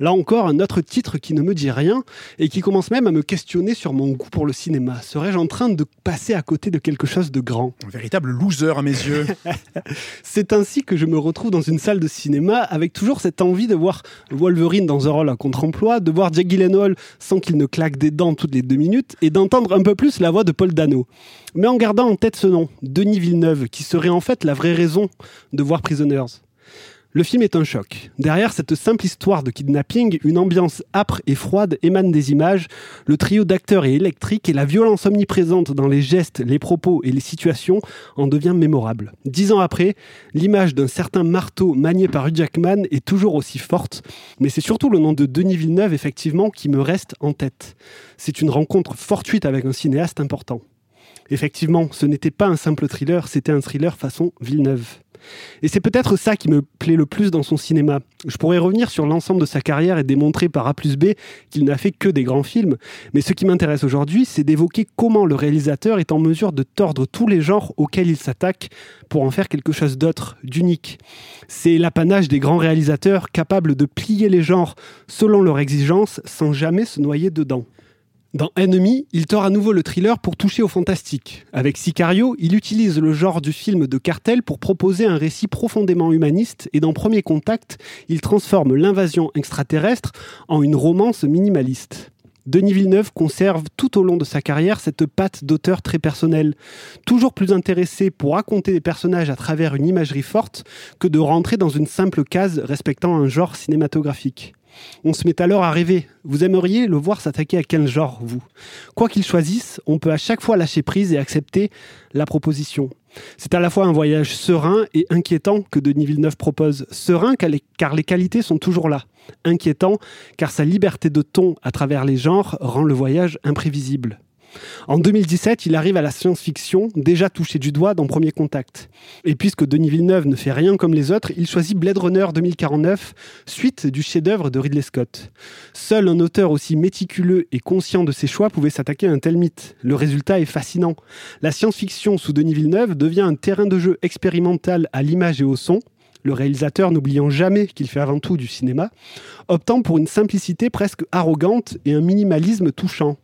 Là encore, un autre titre qui ne me dit rien et qui commence même à me questionner sur mon goût pour le cinéma. Serais-je en train de passer à côté de quelque chose de grand? Un véritable loser à mes yeux. c'est ainsi que je me retrouve dans une salle de cinéma avec toujours cette envie de voir Wolverine dans un rôle à contre-emploi, de voir Jack Gyllenhaal sans qu'il ne claque des dents toutes les deux minutes et d'entendre un peu plus la voix de Paul Dano. Mais en gardant en tête ce nom, Denis Villeneuve, qui serait en fait la vraie raison de voir Prisoners. Le film est un choc. Derrière cette simple histoire de kidnapping, une ambiance âpre et froide émane des images, le trio d'acteurs est électrique et la violence omniprésente dans les gestes, les propos et les situations en devient mémorable. Dix ans après, l'image d'un certain marteau manié par Hugh Jackman est toujours aussi forte, mais c'est surtout le nom de Denis Villeneuve effectivement qui me reste en tête. C'est une rencontre fortuite avec un cinéaste important. Effectivement, ce n'était pas un simple thriller, c'était un thriller façon Villeneuve. Et c'est peut-être ça qui me plaît le plus dans son cinéma. Je pourrais revenir sur l'ensemble de sa carrière et démontrer par A plus B qu'il n'a fait que des grands films, mais ce qui m'intéresse aujourd'hui, c'est d'évoquer comment le réalisateur est en mesure de tordre tous les genres auxquels il s'attaque pour en faire quelque chose d'autre, d'unique. C'est l'apanage des grands réalisateurs capables de plier les genres selon leurs exigences sans jamais se noyer dedans. Dans Enemy, il tord à nouveau le thriller pour toucher au fantastique. Avec Sicario, il utilise le genre du film de cartel pour proposer un récit profondément humaniste et dans Premier Contact, il transforme l'invasion extraterrestre en une romance minimaliste. Denis Villeneuve conserve tout au long de sa carrière cette patte d'auteur très personnelle, toujours plus intéressé pour raconter des personnages à travers une imagerie forte que de rentrer dans une simple case respectant un genre cinématographique. On se met alors à rêver. Vous aimeriez le voir s'attaquer à quel genre, vous? Quoi qu'il choisisse, on peut à chaque fois lâcher prise et accepter la proposition. C'est à la fois un voyage serein et inquiétant que Denis Villeneuve propose. Serein car les, qualités sont toujours là. Inquiétant car sa liberté de ton à travers les genres rend le voyage imprévisible. En 2017, il arrive à la science-fiction, déjà touché du doigt dans Premier Contact. Et puisque Denis Villeneuve ne fait rien comme les autres, il choisit Blade Runner 2049, suite du chef-d'œuvre de Ridley Scott. Seul un auteur aussi méticuleux et conscient de ses choix pouvait s'attaquer à un tel mythe. Le résultat est fascinant. La science-fiction sous Denis Villeneuve devient un terrain de jeu expérimental à l'image et au son, le réalisateur n'oubliant jamais qu'il fait avant tout du cinéma, optant pour une simplicité presque arrogante et un minimalisme touchant.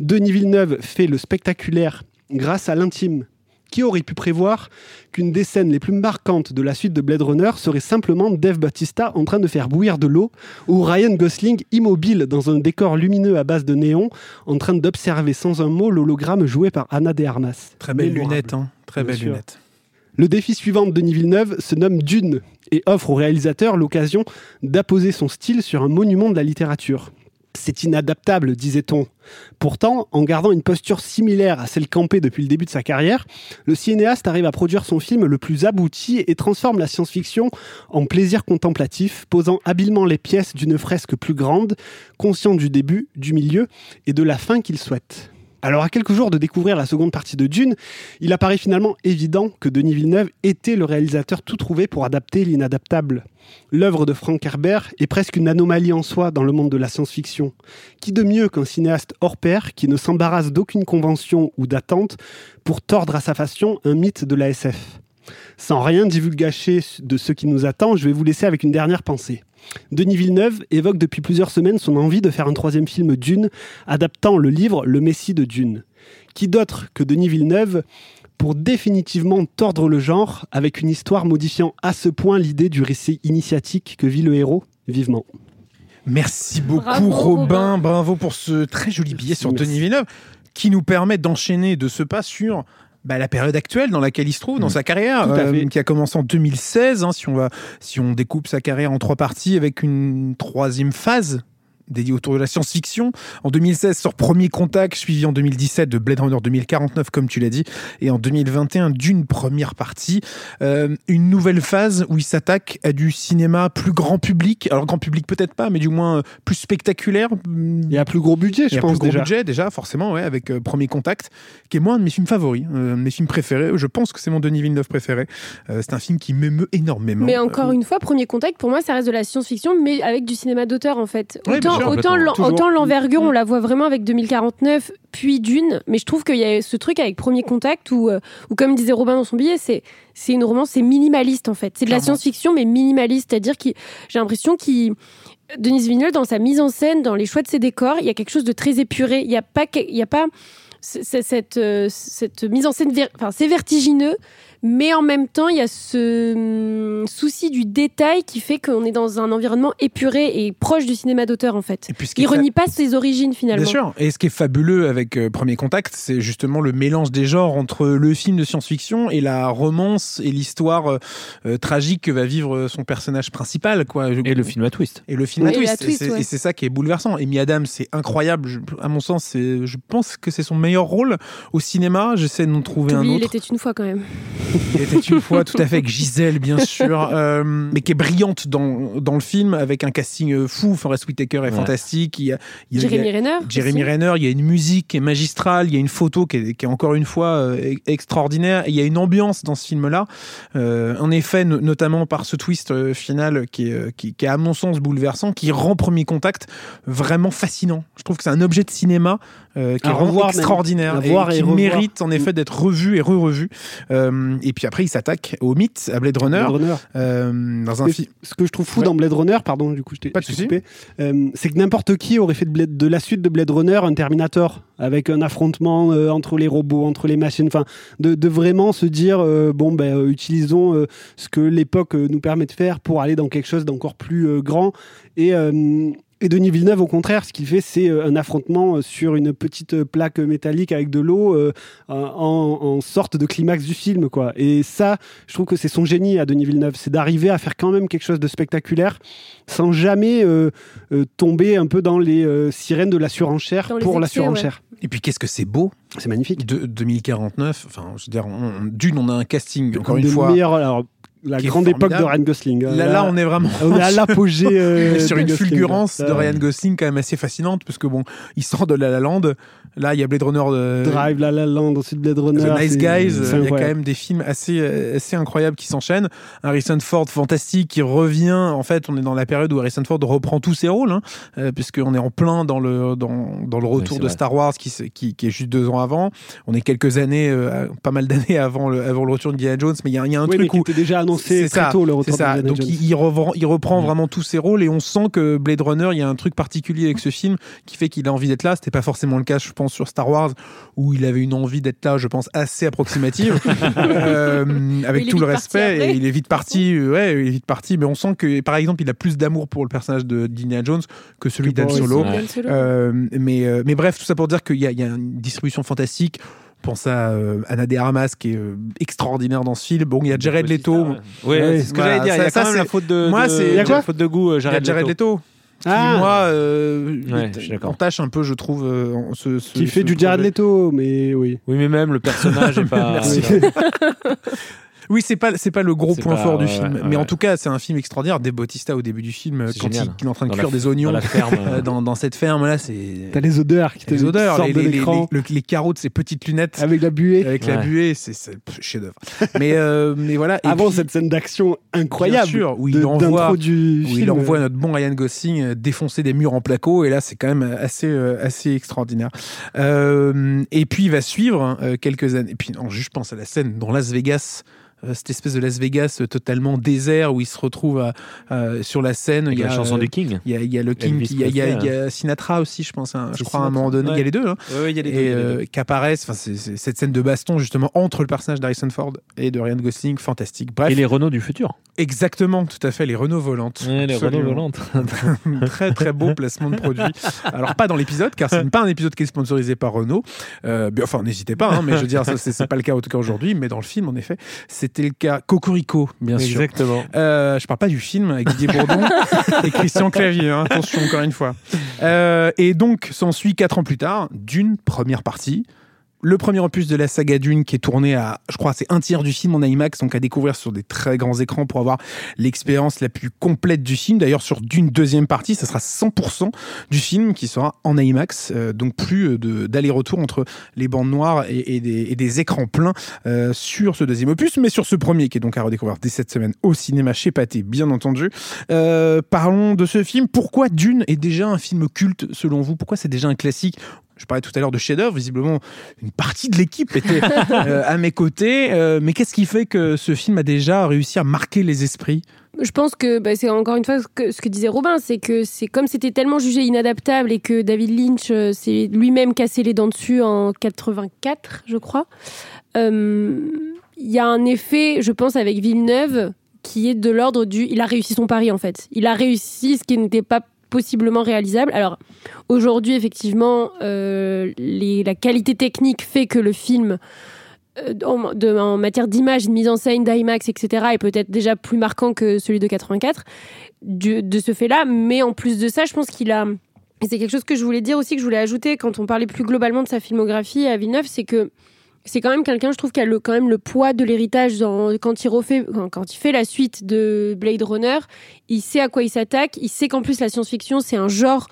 Denis Villeneuve fait le spectaculaire grâce à l'intime. Qui aurait pu prévoir qu'une des scènes les plus marquantes de la suite de Blade Runner serait simplement Dave Bautista en train de faire bouillir de l'eau ou Ryan Gosling immobile dans un décor lumineux à base de néon en train d'observer sans un mot l'hologramme joué par Anna de Armas. Très belle lunette, hein. Très belle lunette. Le défi suivant de Denis Villeneuve se nomme Dune et offre au réalisateur l'occasion d'apposer son style sur un monument de la littérature. C'est inadaptable, disait-on. Pourtant, en gardant une posture similaire à celle campée depuis le début de sa carrière, le cinéaste arrive à produire son film le plus abouti et transforme la science-fiction en plaisir contemplatif, posant habilement les pièces d'une fresque plus grande, conscient du début, du milieu et de la fin qu'il souhaite. Alors à quelques jours de découvrir la seconde partie de Dune, il apparaît finalement évident que Denis Villeneuve était le réalisateur tout trouvé pour adapter l'inadaptable. L'œuvre de Frank Herbert est presque une anomalie en soi dans le monde de la science-fiction. Qui de mieux qu'un cinéaste hors pair qui ne s'embarrasse d'aucune convention ou d'attente pour tordre à sa façon un mythe de la SF Sans rien divulgacher de ce qui nous attend, je vais vous laisser avec une dernière pensée. Denis Villeneuve évoque depuis plusieurs semaines son envie de faire un troisième film Dune, adaptant le livre Le Messie de Dune. Qui d'autre que Denis Villeneuve pour définitivement tordre le genre avec une histoire modifiant à ce point l'idée du récit initiatique que vit le héros Vivement. Merci beaucoup Bravo, Robin. Bravo pour ce très joli billet sur Merci. Denis Villeneuve qui nous permet d'enchaîner de ce pas sur bah, la période actuelle dans laquelle il se trouve, dans sa carrière, euh, qui a commencé en 2016. hein, si, on va, si on découpe sa carrière en trois parties avec une troisième phase dédiée autour de la science-fiction. En 2016, sort Premier Contact, suivi en 2017 de Blade Runner 2049, comme tu l'as dit, et en 2021 d'une première partie. Euh, une nouvelle phase où il s'attaque à du cinéma plus grand public. Alors grand public peut-être pas, mais du moins euh, plus spectaculaire. Et à plus gros budget, je pense plus gros déjà. budget déjà, forcément, ouais, avec euh, Premier Contact, qui est moi un de mes films favoris, euh, un de mes films préférés. Je pense que c'est mon Denis Villeneuve préféré. Euh, c'est un film qui m'émeut énormément. Mais encore Euh, une fois, Premier Contact, pour moi, ça reste de la science-fiction, mais avec du cinéma d'auteur, en fait. Ouais, bien autant l'envergure, on la voit vraiment avec 2049, puis Dune, mais je trouve qu'il y a ce truc avec Premier Contact où, euh, où comme disait Robin dans son billet, c'est c'est une romance, c'est minimaliste, en fait. C'est de la science-fiction, mais minimaliste, c'est-à-dire que j'ai l'impression qu'il... Denis Villeneuve, dans sa mise en scène, dans les choix de ses décors, il y a quelque chose de très épuré. Il n'y a pas... Il y a pas cette, euh, cette mise en scène, enfin, c'est vertigineux, mais en même temps, il y a ce hum, souci du détail qui fait qu'on est dans un environnement épuré et proche du cinéma d'auteur, en fait. Et Il est fa- renie pas ses origines, finalement. Bien sûr. Et ce qui est fabuleux avec euh, Premier Contact, c'est justement le mélange des genres entre le film de science-fiction et la romance et l'histoire euh, euh, tragique que va vivre son personnage principal, quoi. Et le film à twist. Et le film à Oui, twist. et c'est ouais. ça qui est bouleversant. Amy Adams, c'est incroyable. Je- à mon sens, je pense que c'est son meilleur rôle au cinéma. J'essaie d'en trouver un autre. il était une fois quand même. Il était une fois, tout à fait, avec Gisèle, bien sûr, euh, mais qui est brillante dans, dans le film, avec un casting euh, fou. Forest Whitaker est Ouais. fantastique. Il y a, il y a- Jeremy Renner. Jeremy aussi. Renner, il y a une musique qui est magistrale, il y a une photo qui est, qui est encore une fois euh, e- extraordinaire, et il y a une ambiance dans ce film-là. Euh, en effet, no- notamment par ce twist euh, final qui est, euh, qui, qui est à mon sens bouleversant, qui rend Premier Contact vraiment fascinant. Je trouve que c'est un objet de cinéma euh, qui est extraordinaire et qui revoir. mérite en effet d'être revu et re-revu. Euh, et puis après, il s'attaque au mythe, à Blade Runner, Blade Runner. euh, dans un film. Ce que je trouve fou Ouais. dans Blade Runner, pardon, du coup, je t'ai coupé, euh, c'est que n'importe qui aurait fait de, Blade- de la suite de Blade Runner un Terminator, avec un affrontement euh, entre les robots, entre les machines, enfin, de, de vraiment se dire, euh, bon, ben, utilisons ce que l'époque nous permet de faire pour aller dans quelque chose d'encore plus grand. Et, et Denis Villeneuve, au contraire, ce qu'il fait, c'est euh, un affrontement euh, sur une petite euh, plaque métallique avec de l'eau euh, en, en sorte de climax du film, quoi. Et ça, je trouve que c'est son génie à Denis Villeneuve, c'est d'arriver à faire quand même quelque chose de spectaculaire sans jamais euh, euh, tomber un peu dans les euh, sirènes de la surenchère Dans pour la excès, surenchère. Et puis qu'est-ce que c'est beau C'est magnifique. de 2049. Enfin, je veux dire, on- d'une, on a un casting encore Une fois. alors, la grande époque de. Ryan Gosling. Là, là, on est vraiment on est à l'apogée. euh, sur une Gosling. fulgurance de Euh, Ryan Gosling quand même assez fascinante parce que bon, il sort de La La Land. Là, il y a Blade Runner de Drive, La La Land, ensuite Blade Runner. The Nice Guys. Il y a quand même des films assez assez incroyables qui s'enchaînent. Harrison Ford fantastique qui revient. En fait, on est dans la période où Harrison Ford reprend tous ses rôles, hein, euh, puisqu'on est en plein dans le dans, dans le retour de vrai. Star Wars qui, qui qui est juste deux ans avant. On est quelques années, euh, pas mal d'années avant le avant le retour de Indiana Jones, mais il y a, il y a un Oui, truc qui où était déjà annoncé c'est très ça, tôt le c'est retour ça. de Donc Jones. il, reprend, il reprend vraiment tous ses rôles et on sent que Blade Runner, il y a un truc particulier avec ce film qui fait qu'il a envie d'être là. C'était pas forcément le cas, je pense, sur Star Wars où il avait une envie d'être là, je pense, assez approximative, Euh, avec tout le respect. Et il est vite parti, ouais, il est vite parti. Mais on sent que, par exemple, il a plus d'amour pour le personnage de d'Indiana Jones que celui d'Han Solo. Euh, mais, euh, mais bref, tout ça pour dire qu'il y a une distribution fantastique. On pense à euh, Anna de Armas qui est euh, extraordinaire dans ce film. Bon, il y a Jared Leto. Oui, Ouais, c'est ce que voilà, j'allais dire. Il y ça- a quand ça, même la faute de, Moi, de- c'est- Il y a quoi la faute de goût, euh, Il y a Jared, Jared Leto. Leto. qui Ah. moi euh, Ouais, je suis d'accord. entache un peu, je trouve, euh, en ce, ce- Qui fait ce du Jared. Leto, mais oui. Oui, mais même le personnage est pas. Merci. Oui, c'est pas c'est pas le gros point pas- fort du ouais, film, ouais, mais en tout cas, c'est un film extraordinaire. Des Bautista au début du film, C'est quand il, génial. il est en train de Dans cuire la- des oignons Dans la ferme. euh, dans, dans cette ferme là, c'est T'as les odeurs qui te les odeurs, les, de les- l'écran les- le- les carreaux de ses petites lunettes avec la buée. avec la buée, c'est pff, chef-d'œuvre. mais euh, mais voilà. Et Avant puis, cette scène d'action incroyable Bien sûr, où il de- envoie- d'intro du où film. il envoie notre bon Ryan Gosling euh, défoncer des murs en placo et là c'est quand même assez euh, assez extraordinaire Euh, et puis il va suivre euh, quelques années et puis non, je pense à la scène dans Las Vegas euh, cette espèce de Las Vegas euh, totalement désert où il se retrouve à- à- sur la scène Avec il y a la chanson euh, du King. il y a, il y a le King il y a, il y a- Sinatra aussi je pense hein, je C'est crois à un moment donné il y a les deux hein Oui, il y a les deux. et euh, qu'apparaissent c'est c'est- cette scène de baston justement entre le personnage d'Harrison Ford et de Ryan Gosling fantastique bref Et les Renault du futur. exactement tout à fait les Renault volantes Ouais, les Renault volantes. très très beau placement de produit. Alors pas dans l'épisode, car c'est pas un épisode qui est sponsorisé par Renault. Euh, enfin, n'hésitez pas, hein, mais je veux dire, c'est c'est pas le cas en tout cas aujourd'hui, mais dans le film, en effet, c'était le cas. Cocorico, bien sûr. Exactement. Euh, je parle pas du film avec Didier Bourdon et Christian Clavier, hein, attention encore une fois. Euh, et donc s'ensuit quatre ans plus tard d'une première partie. Le premier opus de la saga Dune qui est tourné à, je crois, c'est un tiers du film en IMAX, donc à découvrir sur des très grands écrans pour avoir l'expérience la plus complète du film. D'ailleurs, sur Dune deuxième partie, ça sera 100% du film qui sera en IMAX, euh, donc plus euh, d'aller-retour entre les bandes noires et, et des, et des écrans pleins euh, sur ce deuxième opus, mais sur ce premier qui est donc à redécouvrir dès cette semaine au cinéma chez Pathé, bien entendu. Euh, parlons de ce film. Pourquoi Dune est déjà un film culte selon vous? Pourquoi c'est déjà un classique je parlais tout à l'heure de chef-d'œuvre. Visiblement, une partie de l'équipe était euh, à mes côtés. Euh, mais qu'est-ce qui fait que ce film a déjà réussi à marquer les esprits? Je pense que bah, c'est encore une fois ce que, ce que disait Robin, c'est que c'est comme c'était tellement jugé inadaptable et que David Lynch euh, s'est lui-même cassé les dents dessus en 84, je crois. euh, Il y a un effet, je pense, avec Villeneuve qui est de l'ordre du. Il a réussi son pari en fait. Il a réussi ce qui n'était pas possiblement réalisable. Alors aujourd'hui, effectivement, euh, la qualité technique fait que le film euh, en, matière d'image, de mise en scène, d'IMAX, etc., est peut-être déjà plus marquant que celui de 84, du- de ce fait-là. Mais en plus de ça, je pense qu'il a. C'est quelque chose que je voulais dire aussi, que je voulais ajouter quand on parlait plus globalement de sa filmographie à Villeneuve, c'est que c'est quand même quelqu'un, je trouve, qui a quand même le poids de l'héritage quand, il refait, quand, il fait la suite de Blade Runner. Il sait à quoi il s'attaque. Il sait qu'en plus, la science-fiction, c'est un genre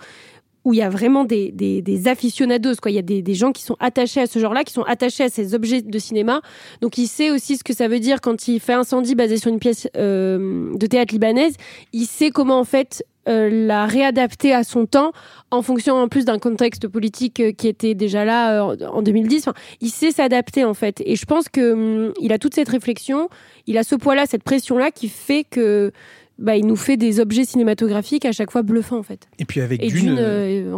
où il y a vraiment des, des, aficionados. Quoi. Il y a des, des gens qui sont attachés à ce genre-là, qui sont attachés à ces objets de cinéma. Donc il sait aussi ce que ça veut dire quand il fait incendie basé sur une pièce euh, de théâtre libanaise. Il sait comment en fait euh, la réadapter à son temps en fonction en plus d'un contexte politique euh, qui était déjà là euh, en 2010. Enfin, il sait s'adapter en fait. Et je pense que hum, il a toute cette réflexion, il a ce poids-là, cette pression-là qui fait que bah, il nous fait des objets cinématographiques à chaque fois bluffants en fait. Et puis avec Et Dune,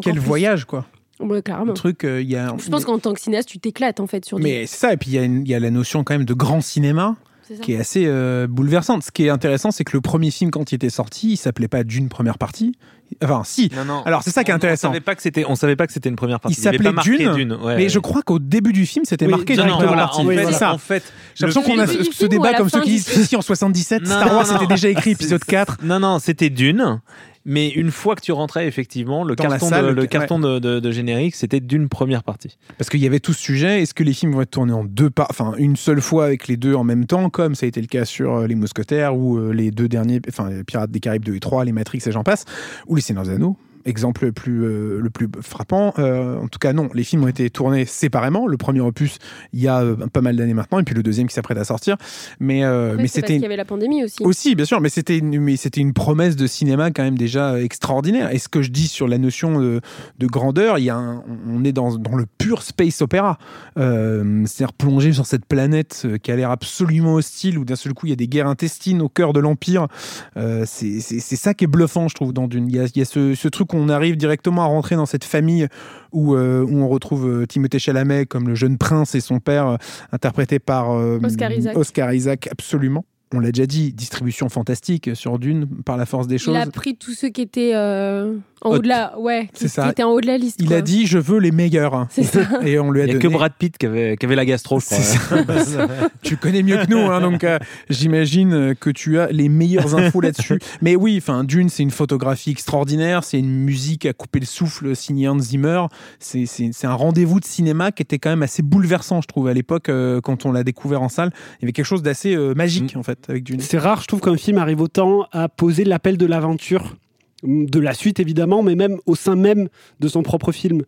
quel plus. voyage, quoi. Ouais, clairement. Le truc, il y a. Je pense qu'en tant que cinéaste, tu t'éclates en fait sur. Mais c'est ça, et puis il y, y a la notion quand même de grand cinéma Qui est assez euh, bouleversante. Ce qui est intéressant, c'est que le premier film, quand il était sorti, il s'appelait pas Dune première partie. Enfin, si. Non, non. Alors, c'est ça qui est intéressant. On savait pas que c'était, on savait pas que c'était une première partie. Il s'appelait Dune, Dune. ouais, mais ouais. je crois qu'au début du film, c'était Oui, marqué non, voilà, partie. en fait, ça. en fait, J'ai l'impression qu'on a ce, ce débat comme ceux qui disent si en 77, Non, Star Wars c'était déjà écrit épisode 4. Non, non, c'était Dune. Mais une fois que tu rentrais, effectivement, le Dans carton, salle, de, le- le carton de, de- de générique, c'était d'une première partie. Parce qu'il y avait tout ce sujet. Est-ce que les films vont être tournés en deux pas, enfin une seule fois avec les deux en même temps, comme ça a été le cas sur euh, Les Mousquetaires ou euh, les deux derniers, enfin les Pirates des Caraïbes 2 et 3, les Matrix et j'en passe, ou les Seigneurs des Anneaux? Exemple le plus, euh, le plus frappant. Euh, en tout cas, non, les films ont été tournés séparément. Le premier opus, il y a euh, pas mal d'années maintenant, et puis le deuxième qui s'apprête à sortir. Mais, Après, mais parce c'était qu'il y avait la pandémie aussi. aussi, bien sûr, mais c'était une, mais c'était une promesse de cinéma quand même déjà extraordinaire. Et ce que je dis sur la notion de, de grandeur, il y a un- on est dans, dans le pur space opéra. C'est-à-dire plongé sur cette planète qui a l'air absolument hostile, où d'un seul coup il y a des guerres intestines au cœur de l'Empire. C'est c'est- c'est ça qui est bluffant, je trouve, dans Dune. Il y a, il y a ce, ce truc où on arrive directement à rentrer dans cette famille où, euh, où on retrouve euh, Timothée Chalamet comme le jeune prince et son père, euh, interprété par Oscar Isaac. Oscar Isaac, absolument. On l'a déjà dit, distribution fantastique sur Dune par la force des choses. Il a pris tous ceux qui étaient euh, en haut de la, ouais, qui, C'est ça. qui étaient en haut de la liste. Il quoi. a dit je veux les meilleurs. C'est ça. Et on lui a Il y a donné. que Brad Pitt qui avait, qui avait la gastro, je crois. Ça. tu connais mieux que nous, hein, donc euh, j'imagine que tu as les meilleures infos là-dessus. Mais oui, enfin, Dune, c'est une photographie extraordinaire, c'est une musique à couper le souffle signée Hans Zimmer. C'est un rendez-vous de cinéma qui était quand même assez bouleversant, je trouve, à l'époque euh, quand on l'a découvert en salle. Il y avait quelque chose d'assez euh, magique en fait avec Dune. C'est rare, je trouve, qu'un film arrive autant à poser l'appel de l'aventure, de la suite évidemment, mais même au sein même de son propre film.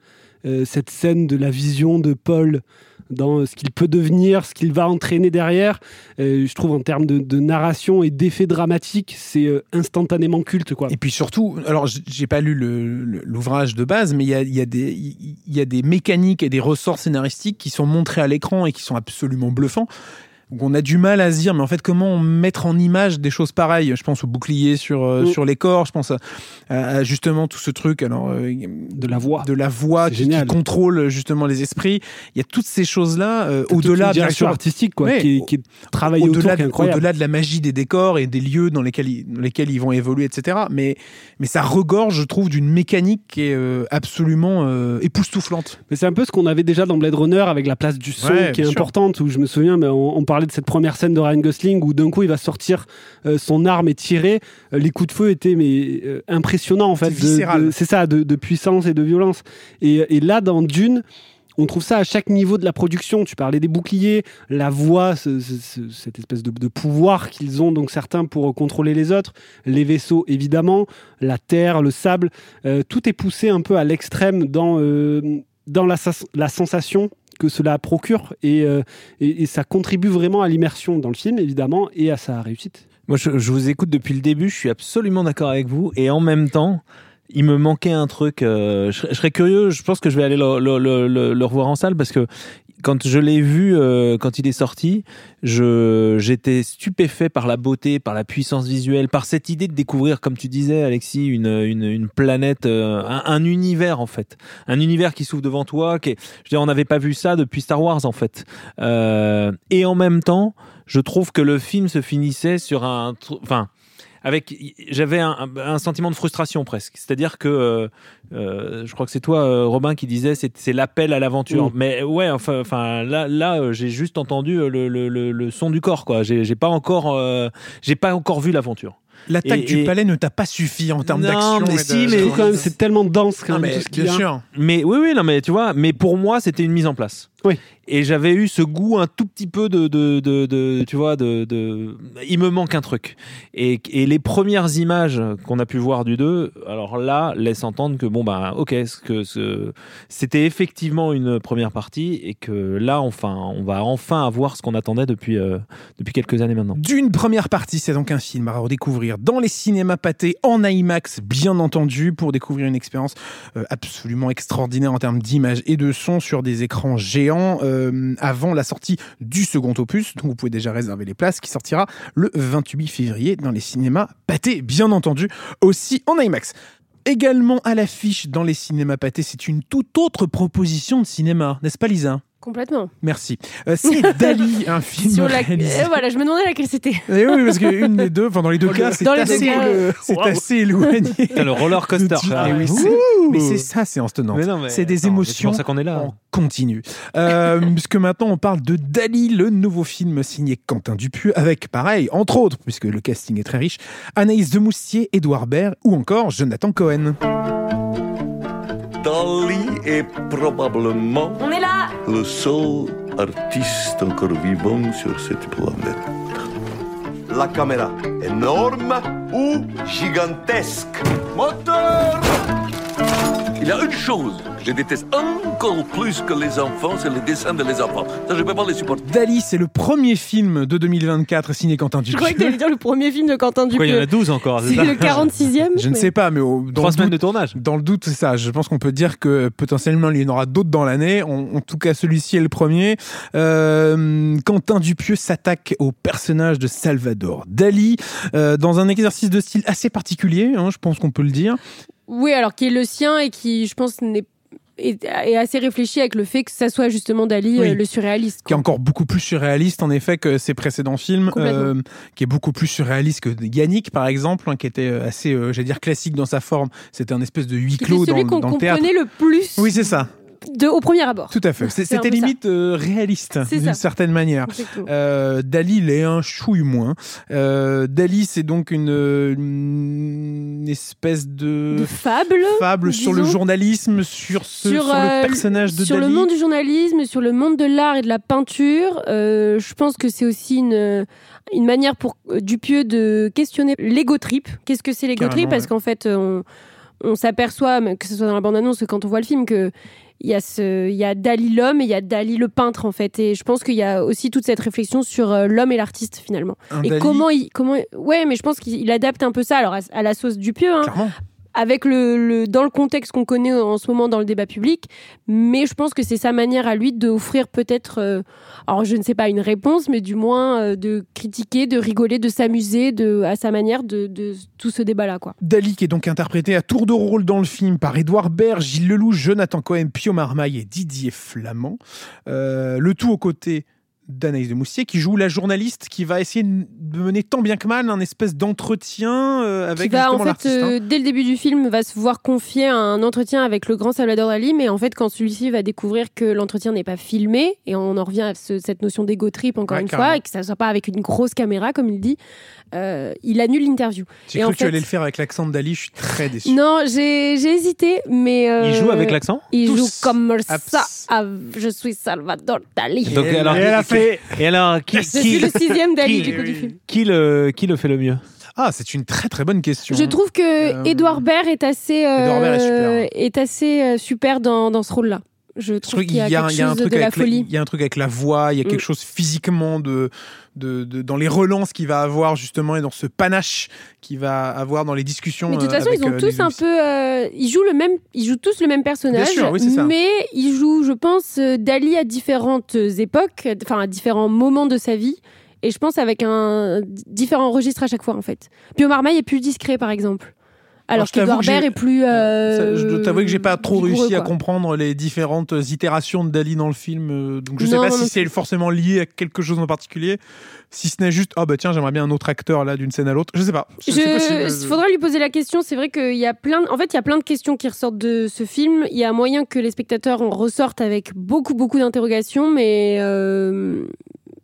Euh, cette scène de la vision de Paul dans ce qu'il peut devenir, ce qu'il va entraîner derrière, euh, je trouve en termes de, de narration et d'effets dramatiques, c'est euh, instantanément culte. Quoi. Et puis surtout, alors j'ai pas lu l'ouvrage de base, mais il y a, il y, a des- il y a des mécaniques et des ressorts scénaristiques qui sont montrés à l'écran et qui sont absolument bluffants. Donc on a du mal à se dire, mais en fait, comment mettre en image des choses pareilles? Je pense au bouclier sur, euh, Mm. sur les corps, je pense à, justement tout ce truc alors, euh, De la voix. de la voix qui, contrôle justement les esprits. Il y a toutes ces choses-là, euh, au-delà direction sûr, artistique quoi, qui, qui autour, au-delà de, de la magie des décors et des lieux dans lesquels ils, dans lesquels ils vont évoluer, etc. Mais, mais ça regorge, je trouve, d'une mécanique qui est absolument époustouflante. Mais c'est un peu ce qu'on avait déjà dans Blade Runner avec la place du son Ouais, qui est sûr. importante. Où je me souviens, mais on, on parlait de cette première scène de Ryan Gosling où d'un coup il va sortir euh, son arme et tirer. Euh, les coups de feu étaient mais euh, impressionnants en fait. C'est ça, de, de puissance et de violence. Et, et là dans Dune. On trouve ça à chaque niveau de la production. Tu parlais des boucliers, la voix, ce- ce- ce- cette espèce de, de pouvoir qu'ils ont donc certains pour contrôler les autres, les vaisseaux évidemment, la terre, le sable, tout est poussé un peu à l'extrême dans dans la, sens- la sensation que cela procure et, euh, et, et ça contribue vraiment à l'immersion dans le film évidemment et à sa réussite. Moi, je, vous écoute depuis le début, je suis absolument d'accord avec vous. Et en même temps, il me manquait un truc. euh, je, serais- curieux, je pense que je vais aller le, le- le- le- le revoir en salle parce que quand je l'ai vu, euh, quand il est sorti, j'étais stupéfait par la beauté, par la puissance visuelle, par cette idée de découvrir, comme tu disais, Alexis, une, une, une planète, euh, un, un univers en fait. Un univers qui s'ouvre devant toi. Qui est- je veux dire, on n'avait pas vu ça depuis Star Wars en fait. Euh, et en même temps, je trouve que le film se finissait sur un, enfin, avec, j'avais un, un sentiment de frustration presque. C'est-à-dire que, euh, euh, je crois que c'est toi, euh, Robin, qui disait, c'est, c'est l'appel à l'aventure. Mm. Mais ouais, enfin, enfin, là, là, j'ai juste entendu le, le, le, le son du corps, quoi. J'ai, j'ai pas encore, euh, j'ai pas encore vu l'aventure. L'attaque Et- du et- palais ne t'a pas suffi en termes Non, d'action. mais et si, de- mais- Surtout quand même c'est tellement dense quand Non, même mais tout ce qu'il y bien a. sûr. Mais oui, oui, non, mais tu vois, mais pour moi, c'était une mise en place. Oui. Et j'avais eu ce goût un tout petit peu de, de, de, de- tu vois, de, de, il me manque un truc. Et, et les premières images qu'on a pu voir du 2, alors là, laissent entendre que bon, bah, ok, que c'était effectivement une première partie et que là, enfin, on va enfin avoir ce qu'on attendait depuis, euh, depuis quelques années maintenant. D'une première partie, c'est donc un film à redécouvrir dans les cinémas pâtés en IMAX, bien entendu, pour découvrir une expérience euh, absolument extraordinaire en termes d'image et de son sur des écrans géants euh, avant la sortie du second opus. Donc vous pouvez déjà réserver les places qui sortira le 28 février dans les cinémas pâtés, bien entendu, aussi en IMAX. Également à l'affiche dans les cinémas pâtés, c'est une toute autre proposition de cinéma, n'est-ce pas Lisa? Complètement. Merci. Euh, c'est Dali, un film Sur la... réalisé. Euh, voilà, je me demandais laquelle c'était. Eh oui, parce qu'une des deux, enfin dans les deux cas, c'est assez, euh, assez éloigné. Putain, le roller coaster. de- ça. Eh oui, mais c'est ça, séance tenante. Non, C'est des mais émotions C'est pour ça qu'on est là. en continu. Euh, puisque maintenant on parle de Dali, le nouveau film signé Quentin Dupieux, avec pareil, entre autres, puisque le casting est très riche, Anaïs Demoustier, Édouard Baird ou encore Jonathan Cohen. Dali est probablement On est là. le seul artiste encore vivant sur cette planète. La caméra, énorme ou gigantesque? Moteur Il y a une chose que je déteste encore plus que les enfants, c'est les dessins de les enfants. Ça, je ne peux pas les supporter. Dali, c'est le premier film de 2024 signé Quentin Je croyais que tu Dupieux. allais dire le premier film de Quentin Pourquoi il y en a Dupieux. 12 encore c'est le 46e Je ne sais pas, mais au- dans Trois semaines doute- de tournage. Dans le doute, c'est ça. Je pense qu'on peut dire que potentiellement il y en aura d'autres dans l'année. En, en tout cas, celui-ci est le premier. Euh, Quentin Dupieux s'attaque au personnage de Salvador Dali euh, dans un exercice de style assez particulier. hein, je pense qu'on peut le dire. Oui, alors qui est le sien et qui, je pense, n'est est, assez réfléchi avec le fait que ça soit justement Dali Oui. euh, le surréaliste. qui est encore beaucoup plus surréaliste en effet que ses précédents films, euh, qui est beaucoup plus surréaliste que Yannick par exemple, hein, qui était euh, assez, euh, j'allais dire classique dans sa forme. C'était un espèce de huis clos dans, celui qu'on dans le théâtre. comprenait le plus Oui, c'est ça, de, au premier abord. tout à fait. C'était limite euh, réaliste d'une certaine manière. Euh, Dali, il est un chouille moins. Euh, Dali, c'est donc une, une espèce de, de fable. fable sur le journalisme, sur, ce, sur, euh, le personnage de sur Dali. le monde du journalisme, sur le monde de l'art et de la peinture. Euh, je pense que c'est aussi une, une manière pour euh, Dupieux de questionner l'ego trip. Qu'est-ce que c'est l'ego trip? Parce ouais. qu'en fait, on, on s'aperçoit, que ce soit dans la bande-annonce, quand on voit le film, que il y, a ce, il y a Dali l'homme et il y a Dali le peintre en fait. Et je pense qu'il y a aussi toute cette réflexion sur euh, l'homme et l'artiste finalement. Un et Dali, comment il comment ouais mais je pense qu'il il adapte un peu ça alors à, à la sauce Dupieux hein, Clairement. Avec le, dans le contexte qu'on connaît en ce moment dans le débat public, mais je pense que c'est sa manière à lui d'offrir peut-être, euh, alors je ne sais pas une réponse, mais du moins euh, de critiquer, de rigoler, de s'amuser, de à sa manière de, de tout ce débat-là, quoi. Dali qui est donc interprété à tour de rôle dans le film par Édouard Baird, Gilles Lelouch, Jonathan Cohen, Pio Marmaille et Didier Flamand. Euh, le tout aux côtés d'Anaïs de Moustier qui joue la journaliste qui va essayer de mener tant bien que mal un espèce d'entretien euh, avec qui va en fait hein. euh, dès le début du film va se voir confier un entretien avec le grand Salvador Dali, mais en fait quand celui-ci va découvrir que l'entretien n'est pas filmé et on en revient à ce- cette notion d'ego trip encore Ouais, une carrément. fois et que ça soit pas avec une grosse caméra comme il dit, euh, il annule l'interview. J'ai cru en que tu allais le faire avec l'accent de Dali, je suis très déçu. Non, j'ai hésité, mais. euh, Il joue avec l'accent Il Tous. joue comme ça. Je suis Salvador Dali. Donc, Et alors, Et elle a fait. Et alors, qui, le sixième Dali qui- du coup du film. qui le, qui le fait le mieux Ah, c'est une très très bonne question. Je trouve que Euh, Edouard Baird est assez, euh, Baird est super. est assez euh, super dans, dans ce rôle-là. Je trouve qu'il y a, il y a, quelque il y a un truc de avec la, folie. il y a un truc avec la voix, il y a quelque Mm. chose physiquement de, de, de- dans les relances qu'il va avoir justement et dans ce panache qu'il va avoir dans les discussions. Mais de toute euh, façon, ils ont euh, tous un peu. euh, ils jouent le même. Ils jouent tous le même personnage. Sûr, oui. Mais ils jouent, je pense, Dali à différentes époques, enfin à différents moments de sa vie. Et je pense avec un différent registre à chaque fois, en fait. Pio Marmaille est plus discret, par exemple. Alors qu'Edouard que est plus. euh, je dois t'avouer que j'ai pas trop réussi à comprendre les différentes itérations de Dali dans le film, euh, donc je sais Non, pas non, si non. c'est forcément lié à quelque chose en particulier, si ce n'est juste ah bah tiens j'aimerais bien un autre acteur là d'une scène à l'autre, je sais pas. Possible. Je... Il faudra lui poser la question. C'est vrai qu'il y a plein. de- En fait, il y a plein de questions qui ressortent de ce film. Il y a moyen que les spectateurs en ressortent avec beaucoup, beaucoup d'interrogations, mais. euh,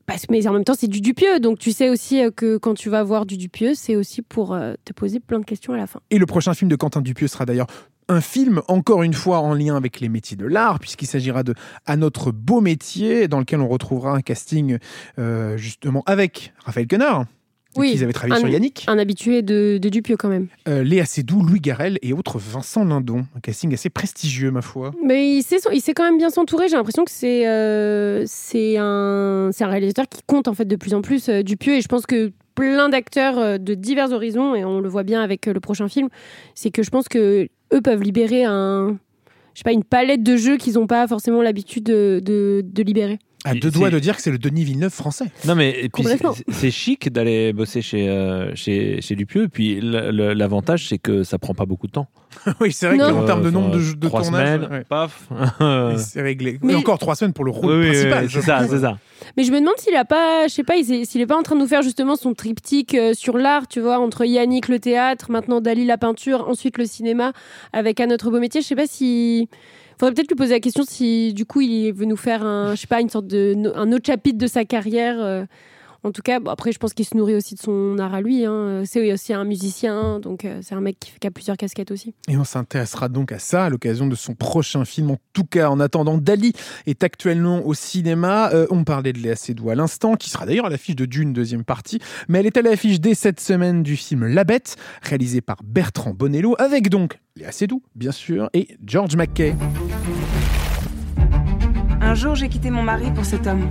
Parce... Mais en même temps, c'est du Dupieux. Donc, tu sais aussi euh, que quand tu vas voir du Dupieux, c'est aussi pour euh, te poser plein de questions à la fin. Et le prochain film de Quentin Dupieux sera d'ailleurs un film, encore une fois, en lien avec les métiers de l'art, puisqu'il s'agira de À notre beau métier, dans lequel on retrouvera un casting euh, justement avec Raphaël Quenard, Oui, qu'ils avaient travaillé un- sur Yannick, Un habitué de, de Dupieux, quand même. euh, Léa Seydoux, Louis Garrel et autres Vincent Lindon. Un casting assez prestigieux, ma foi. Mais il sait, il sait quand même bien s'entourer. J'ai l'impression que c'est euh, c'est un, un réalisateur qui compte en fait de plus en plus euh, Dupieux. Et je pense que plein d'acteurs euh, de divers horizons, et on le voit bien avec euh, le prochain film, c'est que je pense que eux peuvent libérer un, je sais pas, une palette de jeux qu'ils n'ont pas forcément l'habitude de, de, de libérer. À deux doigts de dire que c'est le Denis Villeneuve français. Non, mais et puis c'est- chic d'aller bosser chez, euh, chez, chez Dupieux. Et puis l'avantage, c'est que ça prend pas beaucoup de temps. oui, c'est vrai qu'en termes de Euh, nombre de, trois tournages, semaines, ouais, paf. c'est réglé. Mais- Et encore trois semaines pour le rôle Oui, principal. oui, c'est ça, c'est ça. Mais je me demande s'il a pas, je sais pas, s'il est pas en train de nous faire justement son triptyque euh, sur l'art, tu vois, entre Yannick le théâtre, maintenant Dali la peinture, ensuite le cinéma, avec un autre beau métier. Je sais pas si. Faudrait peut-être lui poser la question si du coup il veut nous faire un, je sais pas, une sorte de un autre chapitre de sa carrière. euh. En tout cas, bon, après je pense qu'il se nourrit aussi de son art à lui. hein. C'est aussi un musicien, donc euh, c'est un mec qui, qui a plusieurs casquettes aussi. Et on s'intéressera donc à ça à l'occasion de son prochain film. En tout cas, en attendant, Dali est actuellement au cinéma. Euh, on parlait de Léa Seydoux à l'instant, qui sera d'ailleurs à l'affiche de Dune, deuxième partie. Mais elle est à l'affiche dès cette semaine du film La Bête, réalisé par Bertrand Bonello, avec donc Léa Seydoux, bien sûr, et George McKay. Un jour, j'ai quitté mon mari pour cet homme.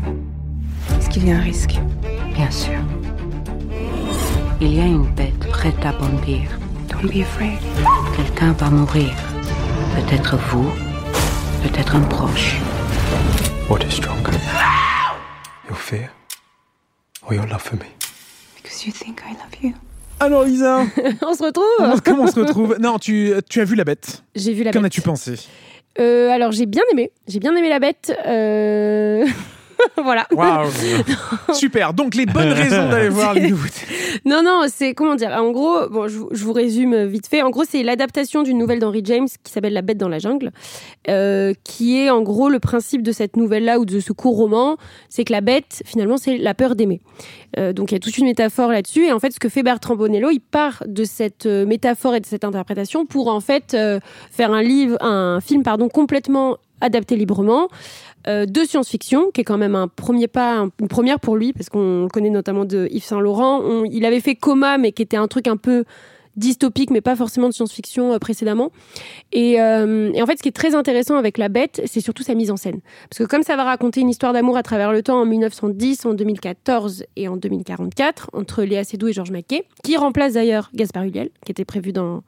Est-ce qu'il y a un risque Bien sûr. Il y a une bête prête à bondir. Don't be afraid. Quelqu'un va mourir. Peut-être vous, peut-être un proche. What is stronger? Your fear or your love for me? Because you think I love you. Alors Lisa, on se retrouve comment, on se retrouve? Non, tu, tu as vu La Bête. J'ai vu la Qu'en bête. as-tu pensé? Euh, alors j'ai bien aimé, j'ai bien aimé la bête. Euh, voilà. Waouh Super. Donc les bonnes raisons d'aller voir les nouveautés. Non, non, c'est comment dire En gros, bon, je, vous- je vous résume vite fait. En gros, c'est l'adaptation d'une nouvelle d'Henry James qui s'appelle La Bête dans la jungle, euh, qui est en gros le principe de cette nouvelle-là ou de ce court roman, c'est que la bête, finalement, c'est la peur d'aimer. Euh, donc il y a toute une métaphore là-dessus. Et en fait, ce que fait Bertrand Bonello, il part de cette euh, métaphore et de cette interprétation pour en fait euh, faire un livre, un film, pardon, complètement adapté librement. euh, de science-fiction, qui est quand même un premier pas, un- une première pour lui, parce qu'on connaît notamment de Yves Saint Laurent. Il avait fait Coma, mais qui était un truc un peu dystopique, mais pas forcément de science-fiction euh, précédemment. Et, euh, et en fait, ce qui est très intéressant avec La Bête, c'est surtout sa mise en scène. Parce que comme ça va raconter une histoire d'amour à travers le temps en 1910, en 2014 et en 2044, entre Léa Seydoux et Georges Mackay, qui remplace d'ailleurs Gaspard Ulliel, qui était prévu dans,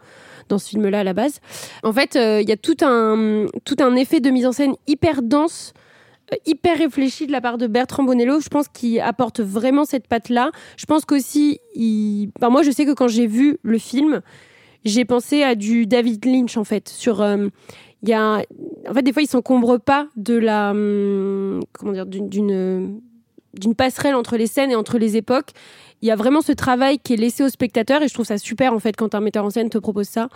dans ce film-là à la base. En fait, euh, il y a tout un, tout un effet de mise en scène hyper dense, hyper réfléchi de la part de Bertrand Bonello. Je pense qu'il apporte vraiment cette patte-là. Je pense qu'aussi, moi, je sais que quand j'ai vu le film, j'ai pensé à du David Lynch, en fait, sur... euh, y a, en fait, des fois, il s'encombre pas de la, hum, comment dire, d'une- d'une, d'une passerelle entre les scènes et entre les époques. Il y a vraiment ce travail qui est laissé au spectateur et je trouve ça super en fait quand un metteur en scène te propose ça.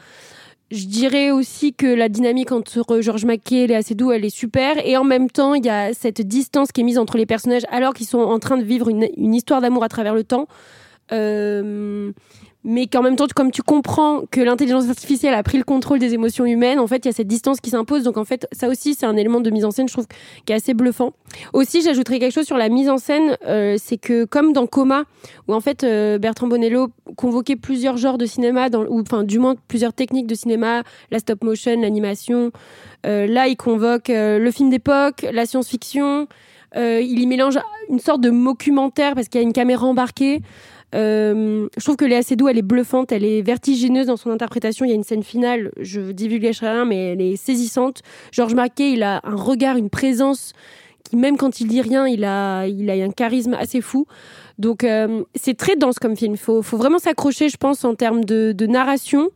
Je dirais aussi que la dynamique entre Georges Mackay et Léa Seydoux, elle est super. Et en même temps, il y a cette distance qui est mise entre les personnages alors qu'ils sont en train de vivre une, une histoire d'amour à travers le temps. Euh, mais qu'en même temps, comme tu comprends que l'intelligence artificielle a pris le contrôle des émotions humaines, en fait, il y a cette distance qui s'impose. Donc, en fait, ça aussi, c'est un élément de mise en scène, je trouve, qui est assez bluffant. Aussi, j'ajouterais quelque chose sur la mise en scène, euh, c'est que comme dans Coma, où en fait euh, Bertrand Bonello convoquait plusieurs genres de cinéma, dans, ou enfin du moins plusieurs techniques de cinéma, la stop motion, l'animation. Euh, là, il convoque euh, le film d'époque, la science-fiction. Euh, il y mélange une sorte de documentaire parce qu'il y a une caméra embarquée. Euh, je trouve que Léa Seydoux, elle est bluffante, elle est vertigineuse dans son interprétation. Il y a une scène finale, je divulguerai rien, mais elle est saisissante. Georges Marquet, il a un regard, une présence qui, même quand il dit rien, il a, il a un charisme assez fou. Donc, euh, c'est très dense comme film. Il faut, faut vraiment s'accrocher, je pense, en termes de, narration.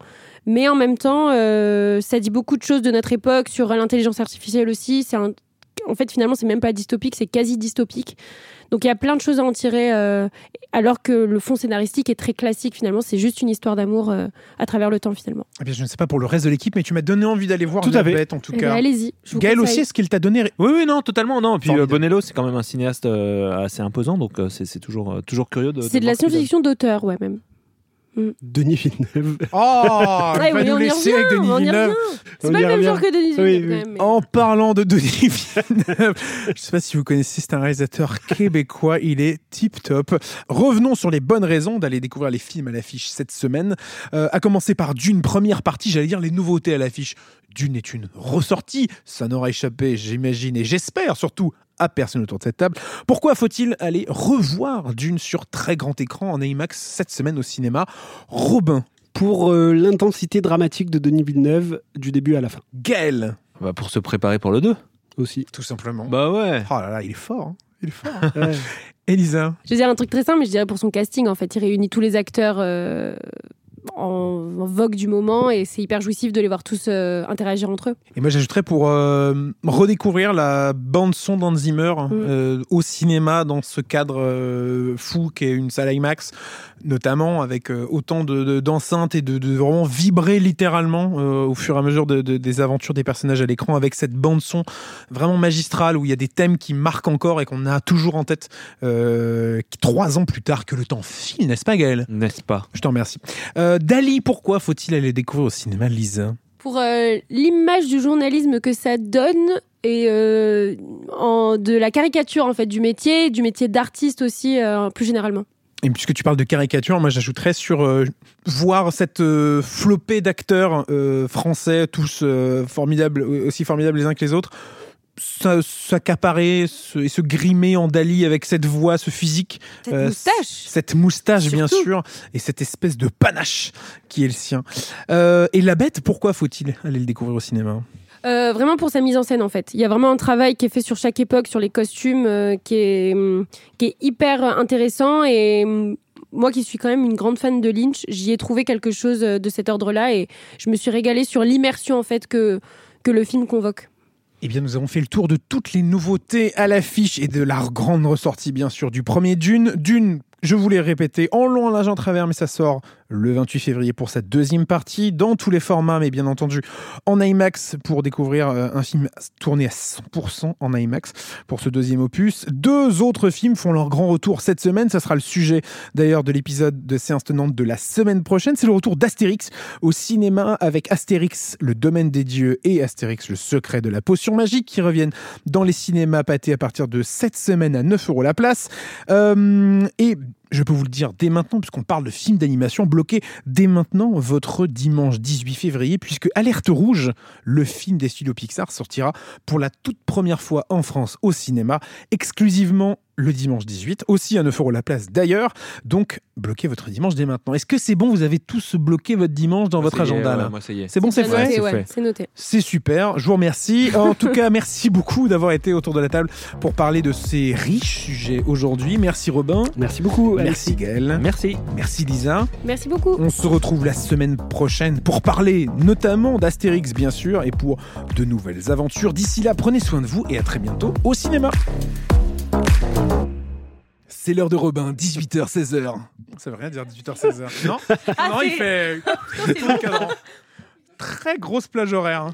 Mais en même temps, euh, ça dit beaucoup de choses de notre époque, sur l'intelligence artificielle aussi. C'est En fait, finalement, c'est même pas dystopique, c'est quasi dystopique. Donc, il y a plein de choses à en tirer, euh, alors que le fond scénaristique est très classique, finalement. C'est juste une histoire d'amour euh, à travers le temps, finalement. Eh bien, je ne sais pas pour le reste de l'équipe, mais tu m'as donné envie d'aller voir Tout la à fait. bête en tout Eh cas. ben, Allez-y. Gaël aussi, est-ce qu'il t'a donné Oui, oui, non, totalement, non. Et puis euh. Bonello, c'est quand même un cinéaste euh, assez imposant, donc euh, c'est toujours, euh, toujours curieux de. C'est de la science-fiction d'auteur, ouais, même. Denis Villeneuve. Oh, Ouais, il va oui, nous on y laisser revient, avec Denis Villeneuve. C'est pas le même genre que Denis Villeneuve, oui. quand même. mais- En parlant de Denis Villeneuve, je ne sais pas si vous connaissez, c'est un réalisateur québécois, il est tip top. Revenons sur les bonnes raisons d'aller découvrir les films à l'affiche cette semaine. Euh, à commencer par Dune, première partie, j'allais dire les nouveautés à l'affiche. Dune est une ressortie, ça n'aura échappé, j'imagine, et j'espère surtout à personne autour de cette table. Pourquoi faut-il aller revoir Dune sur très grand écran en IMAX cette semaine au cinéma Robin, Pour euh, l'intensité dramatique de Denis Villeneuve du début à la fin Gaël, Bah, pour se préparer pour le 2. aussi. tout simplement. Bah ouais. Oh là là, il est fort, hein. il est fort. Ouais. Elisa, Je vais dire un truc très simple, mais je dirais pour son casting, en fait, il réunit tous les acteurs euh, en, en vogue du moment et c'est hyper jouissif de les voir tous euh, interagir entre eux. Et moi, j'ajouterais pour euh, redécouvrir la bande-son d'Hans Zimmer Mm. euh, au cinéma dans ce cadre euh, fou qu'est une salle IMAX, notamment avec euh, autant de- de- d'enceintes et de, de vraiment vibrer littéralement euh, au fur et à mesure de- de- des aventures des personnages à l'écran avec cette bande-son vraiment magistrale où il y a des thèmes qui marquent encore et qu'on a toujours en tête euh, trois ans plus tard que le temps file, n'est-ce pas Gaël N'est-ce pas? Je te remercie. Euh, Dali, pourquoi faut-il aller découvrir au cinéma, Lisa? Pour euh, l'image du journalisme que ça donne et euh, en, de la caricature en fait du métier, du métier d'artiste aussi euh, plus généralement. Et puisque tu parles de caricature, moi j'ajouterais sur euh, voir cette euh, flopée d'acteurs euh, français, tous euh, formidables, aussi formidables les uns que les autres, s'accaparer et se grimer en Dali avec cette voix, ce physique, Cette Euh, moustache cette moustache bien sûr, et cette espèce de panache qui est le sien. Euh, et la bête, pourquoi faut-il aller le découvrir au cinéma? Euh, vraiment pour sa mise en scène en fait. Il y a vraiment un travail qui est fait sur chaque époque, sur les costumes, euh, qui, est, hum, qui est hyper intéressant. Et hum, moi qui suis quand même une grande fan de Lynch, j'y ai trouvé quelque chose de cet ordre-là et je me suis régalée sur l'immersion en fait que que le film convoque. Eh bien, nous avons fait le tour de toutes les nouveautés à l'affiche et de la grande ressortie, bien sûr, du premier Dune. Dune, je vous l'ai répété en long, en large, en travers, mais ça sort le 28 février pour sa deuxième partie, dans tous les formats, mais bien entendu en IMAX pour découvrir euh, un film tourné à 100% en IMAX pour ce deuxième opus. Deux autres films font leur grand retour cette semaine. Ça sera le sujet d'ailleurs de l'épisode de séance tenante de la semaine prochaine. C'est le retour d'Astérix au cinéma avec Astérix, le domaine des dieux et Astérix, le secret de la potion magique qui reviennent dans les cinémas pâtés à partir de cette semaine à 9 euros la place. Euh, et je peux vous le dire dès maintenant, puisqu'on parle de films d'animation, bloquez dès maintenant votre dimanche 18 février, puisque Alerte Rouge, le film des studios Pixar, sortira pour la toute première fois en France au cinéma, exclusivement le dimanche 18, aussi à 9 euros la place d'ailleurs. Donc, bloquez votre dimanche dès maintenant. Est-ce que c'est bon Vous avez tous bloqué votre dimanche dans votre agenda là. C'est bon, c'est noté, fait ouais, fait. c'est noté. c'est super, je vous remercie. En tout cas, merci beaucoup d'avoir été autour de la table pour parler de ces riches sujets aujourd'hui. Merci Robin. Merci beaucoup. Merci Gaël. Merci. Merci Lisa. Merci beaucoup. On se retrouve la semaine prochaine pour parler notamment d'Astérix bien sûr et pour de nouvelles aventures. D'ici là, prenez soin de vous et à très bientôt au cinéma. C'est l'heure de Robin, 18h, 16h. Ça veut rien dire 18h, 16h. Non Non, il fait. Très grosse plage horaire. hein.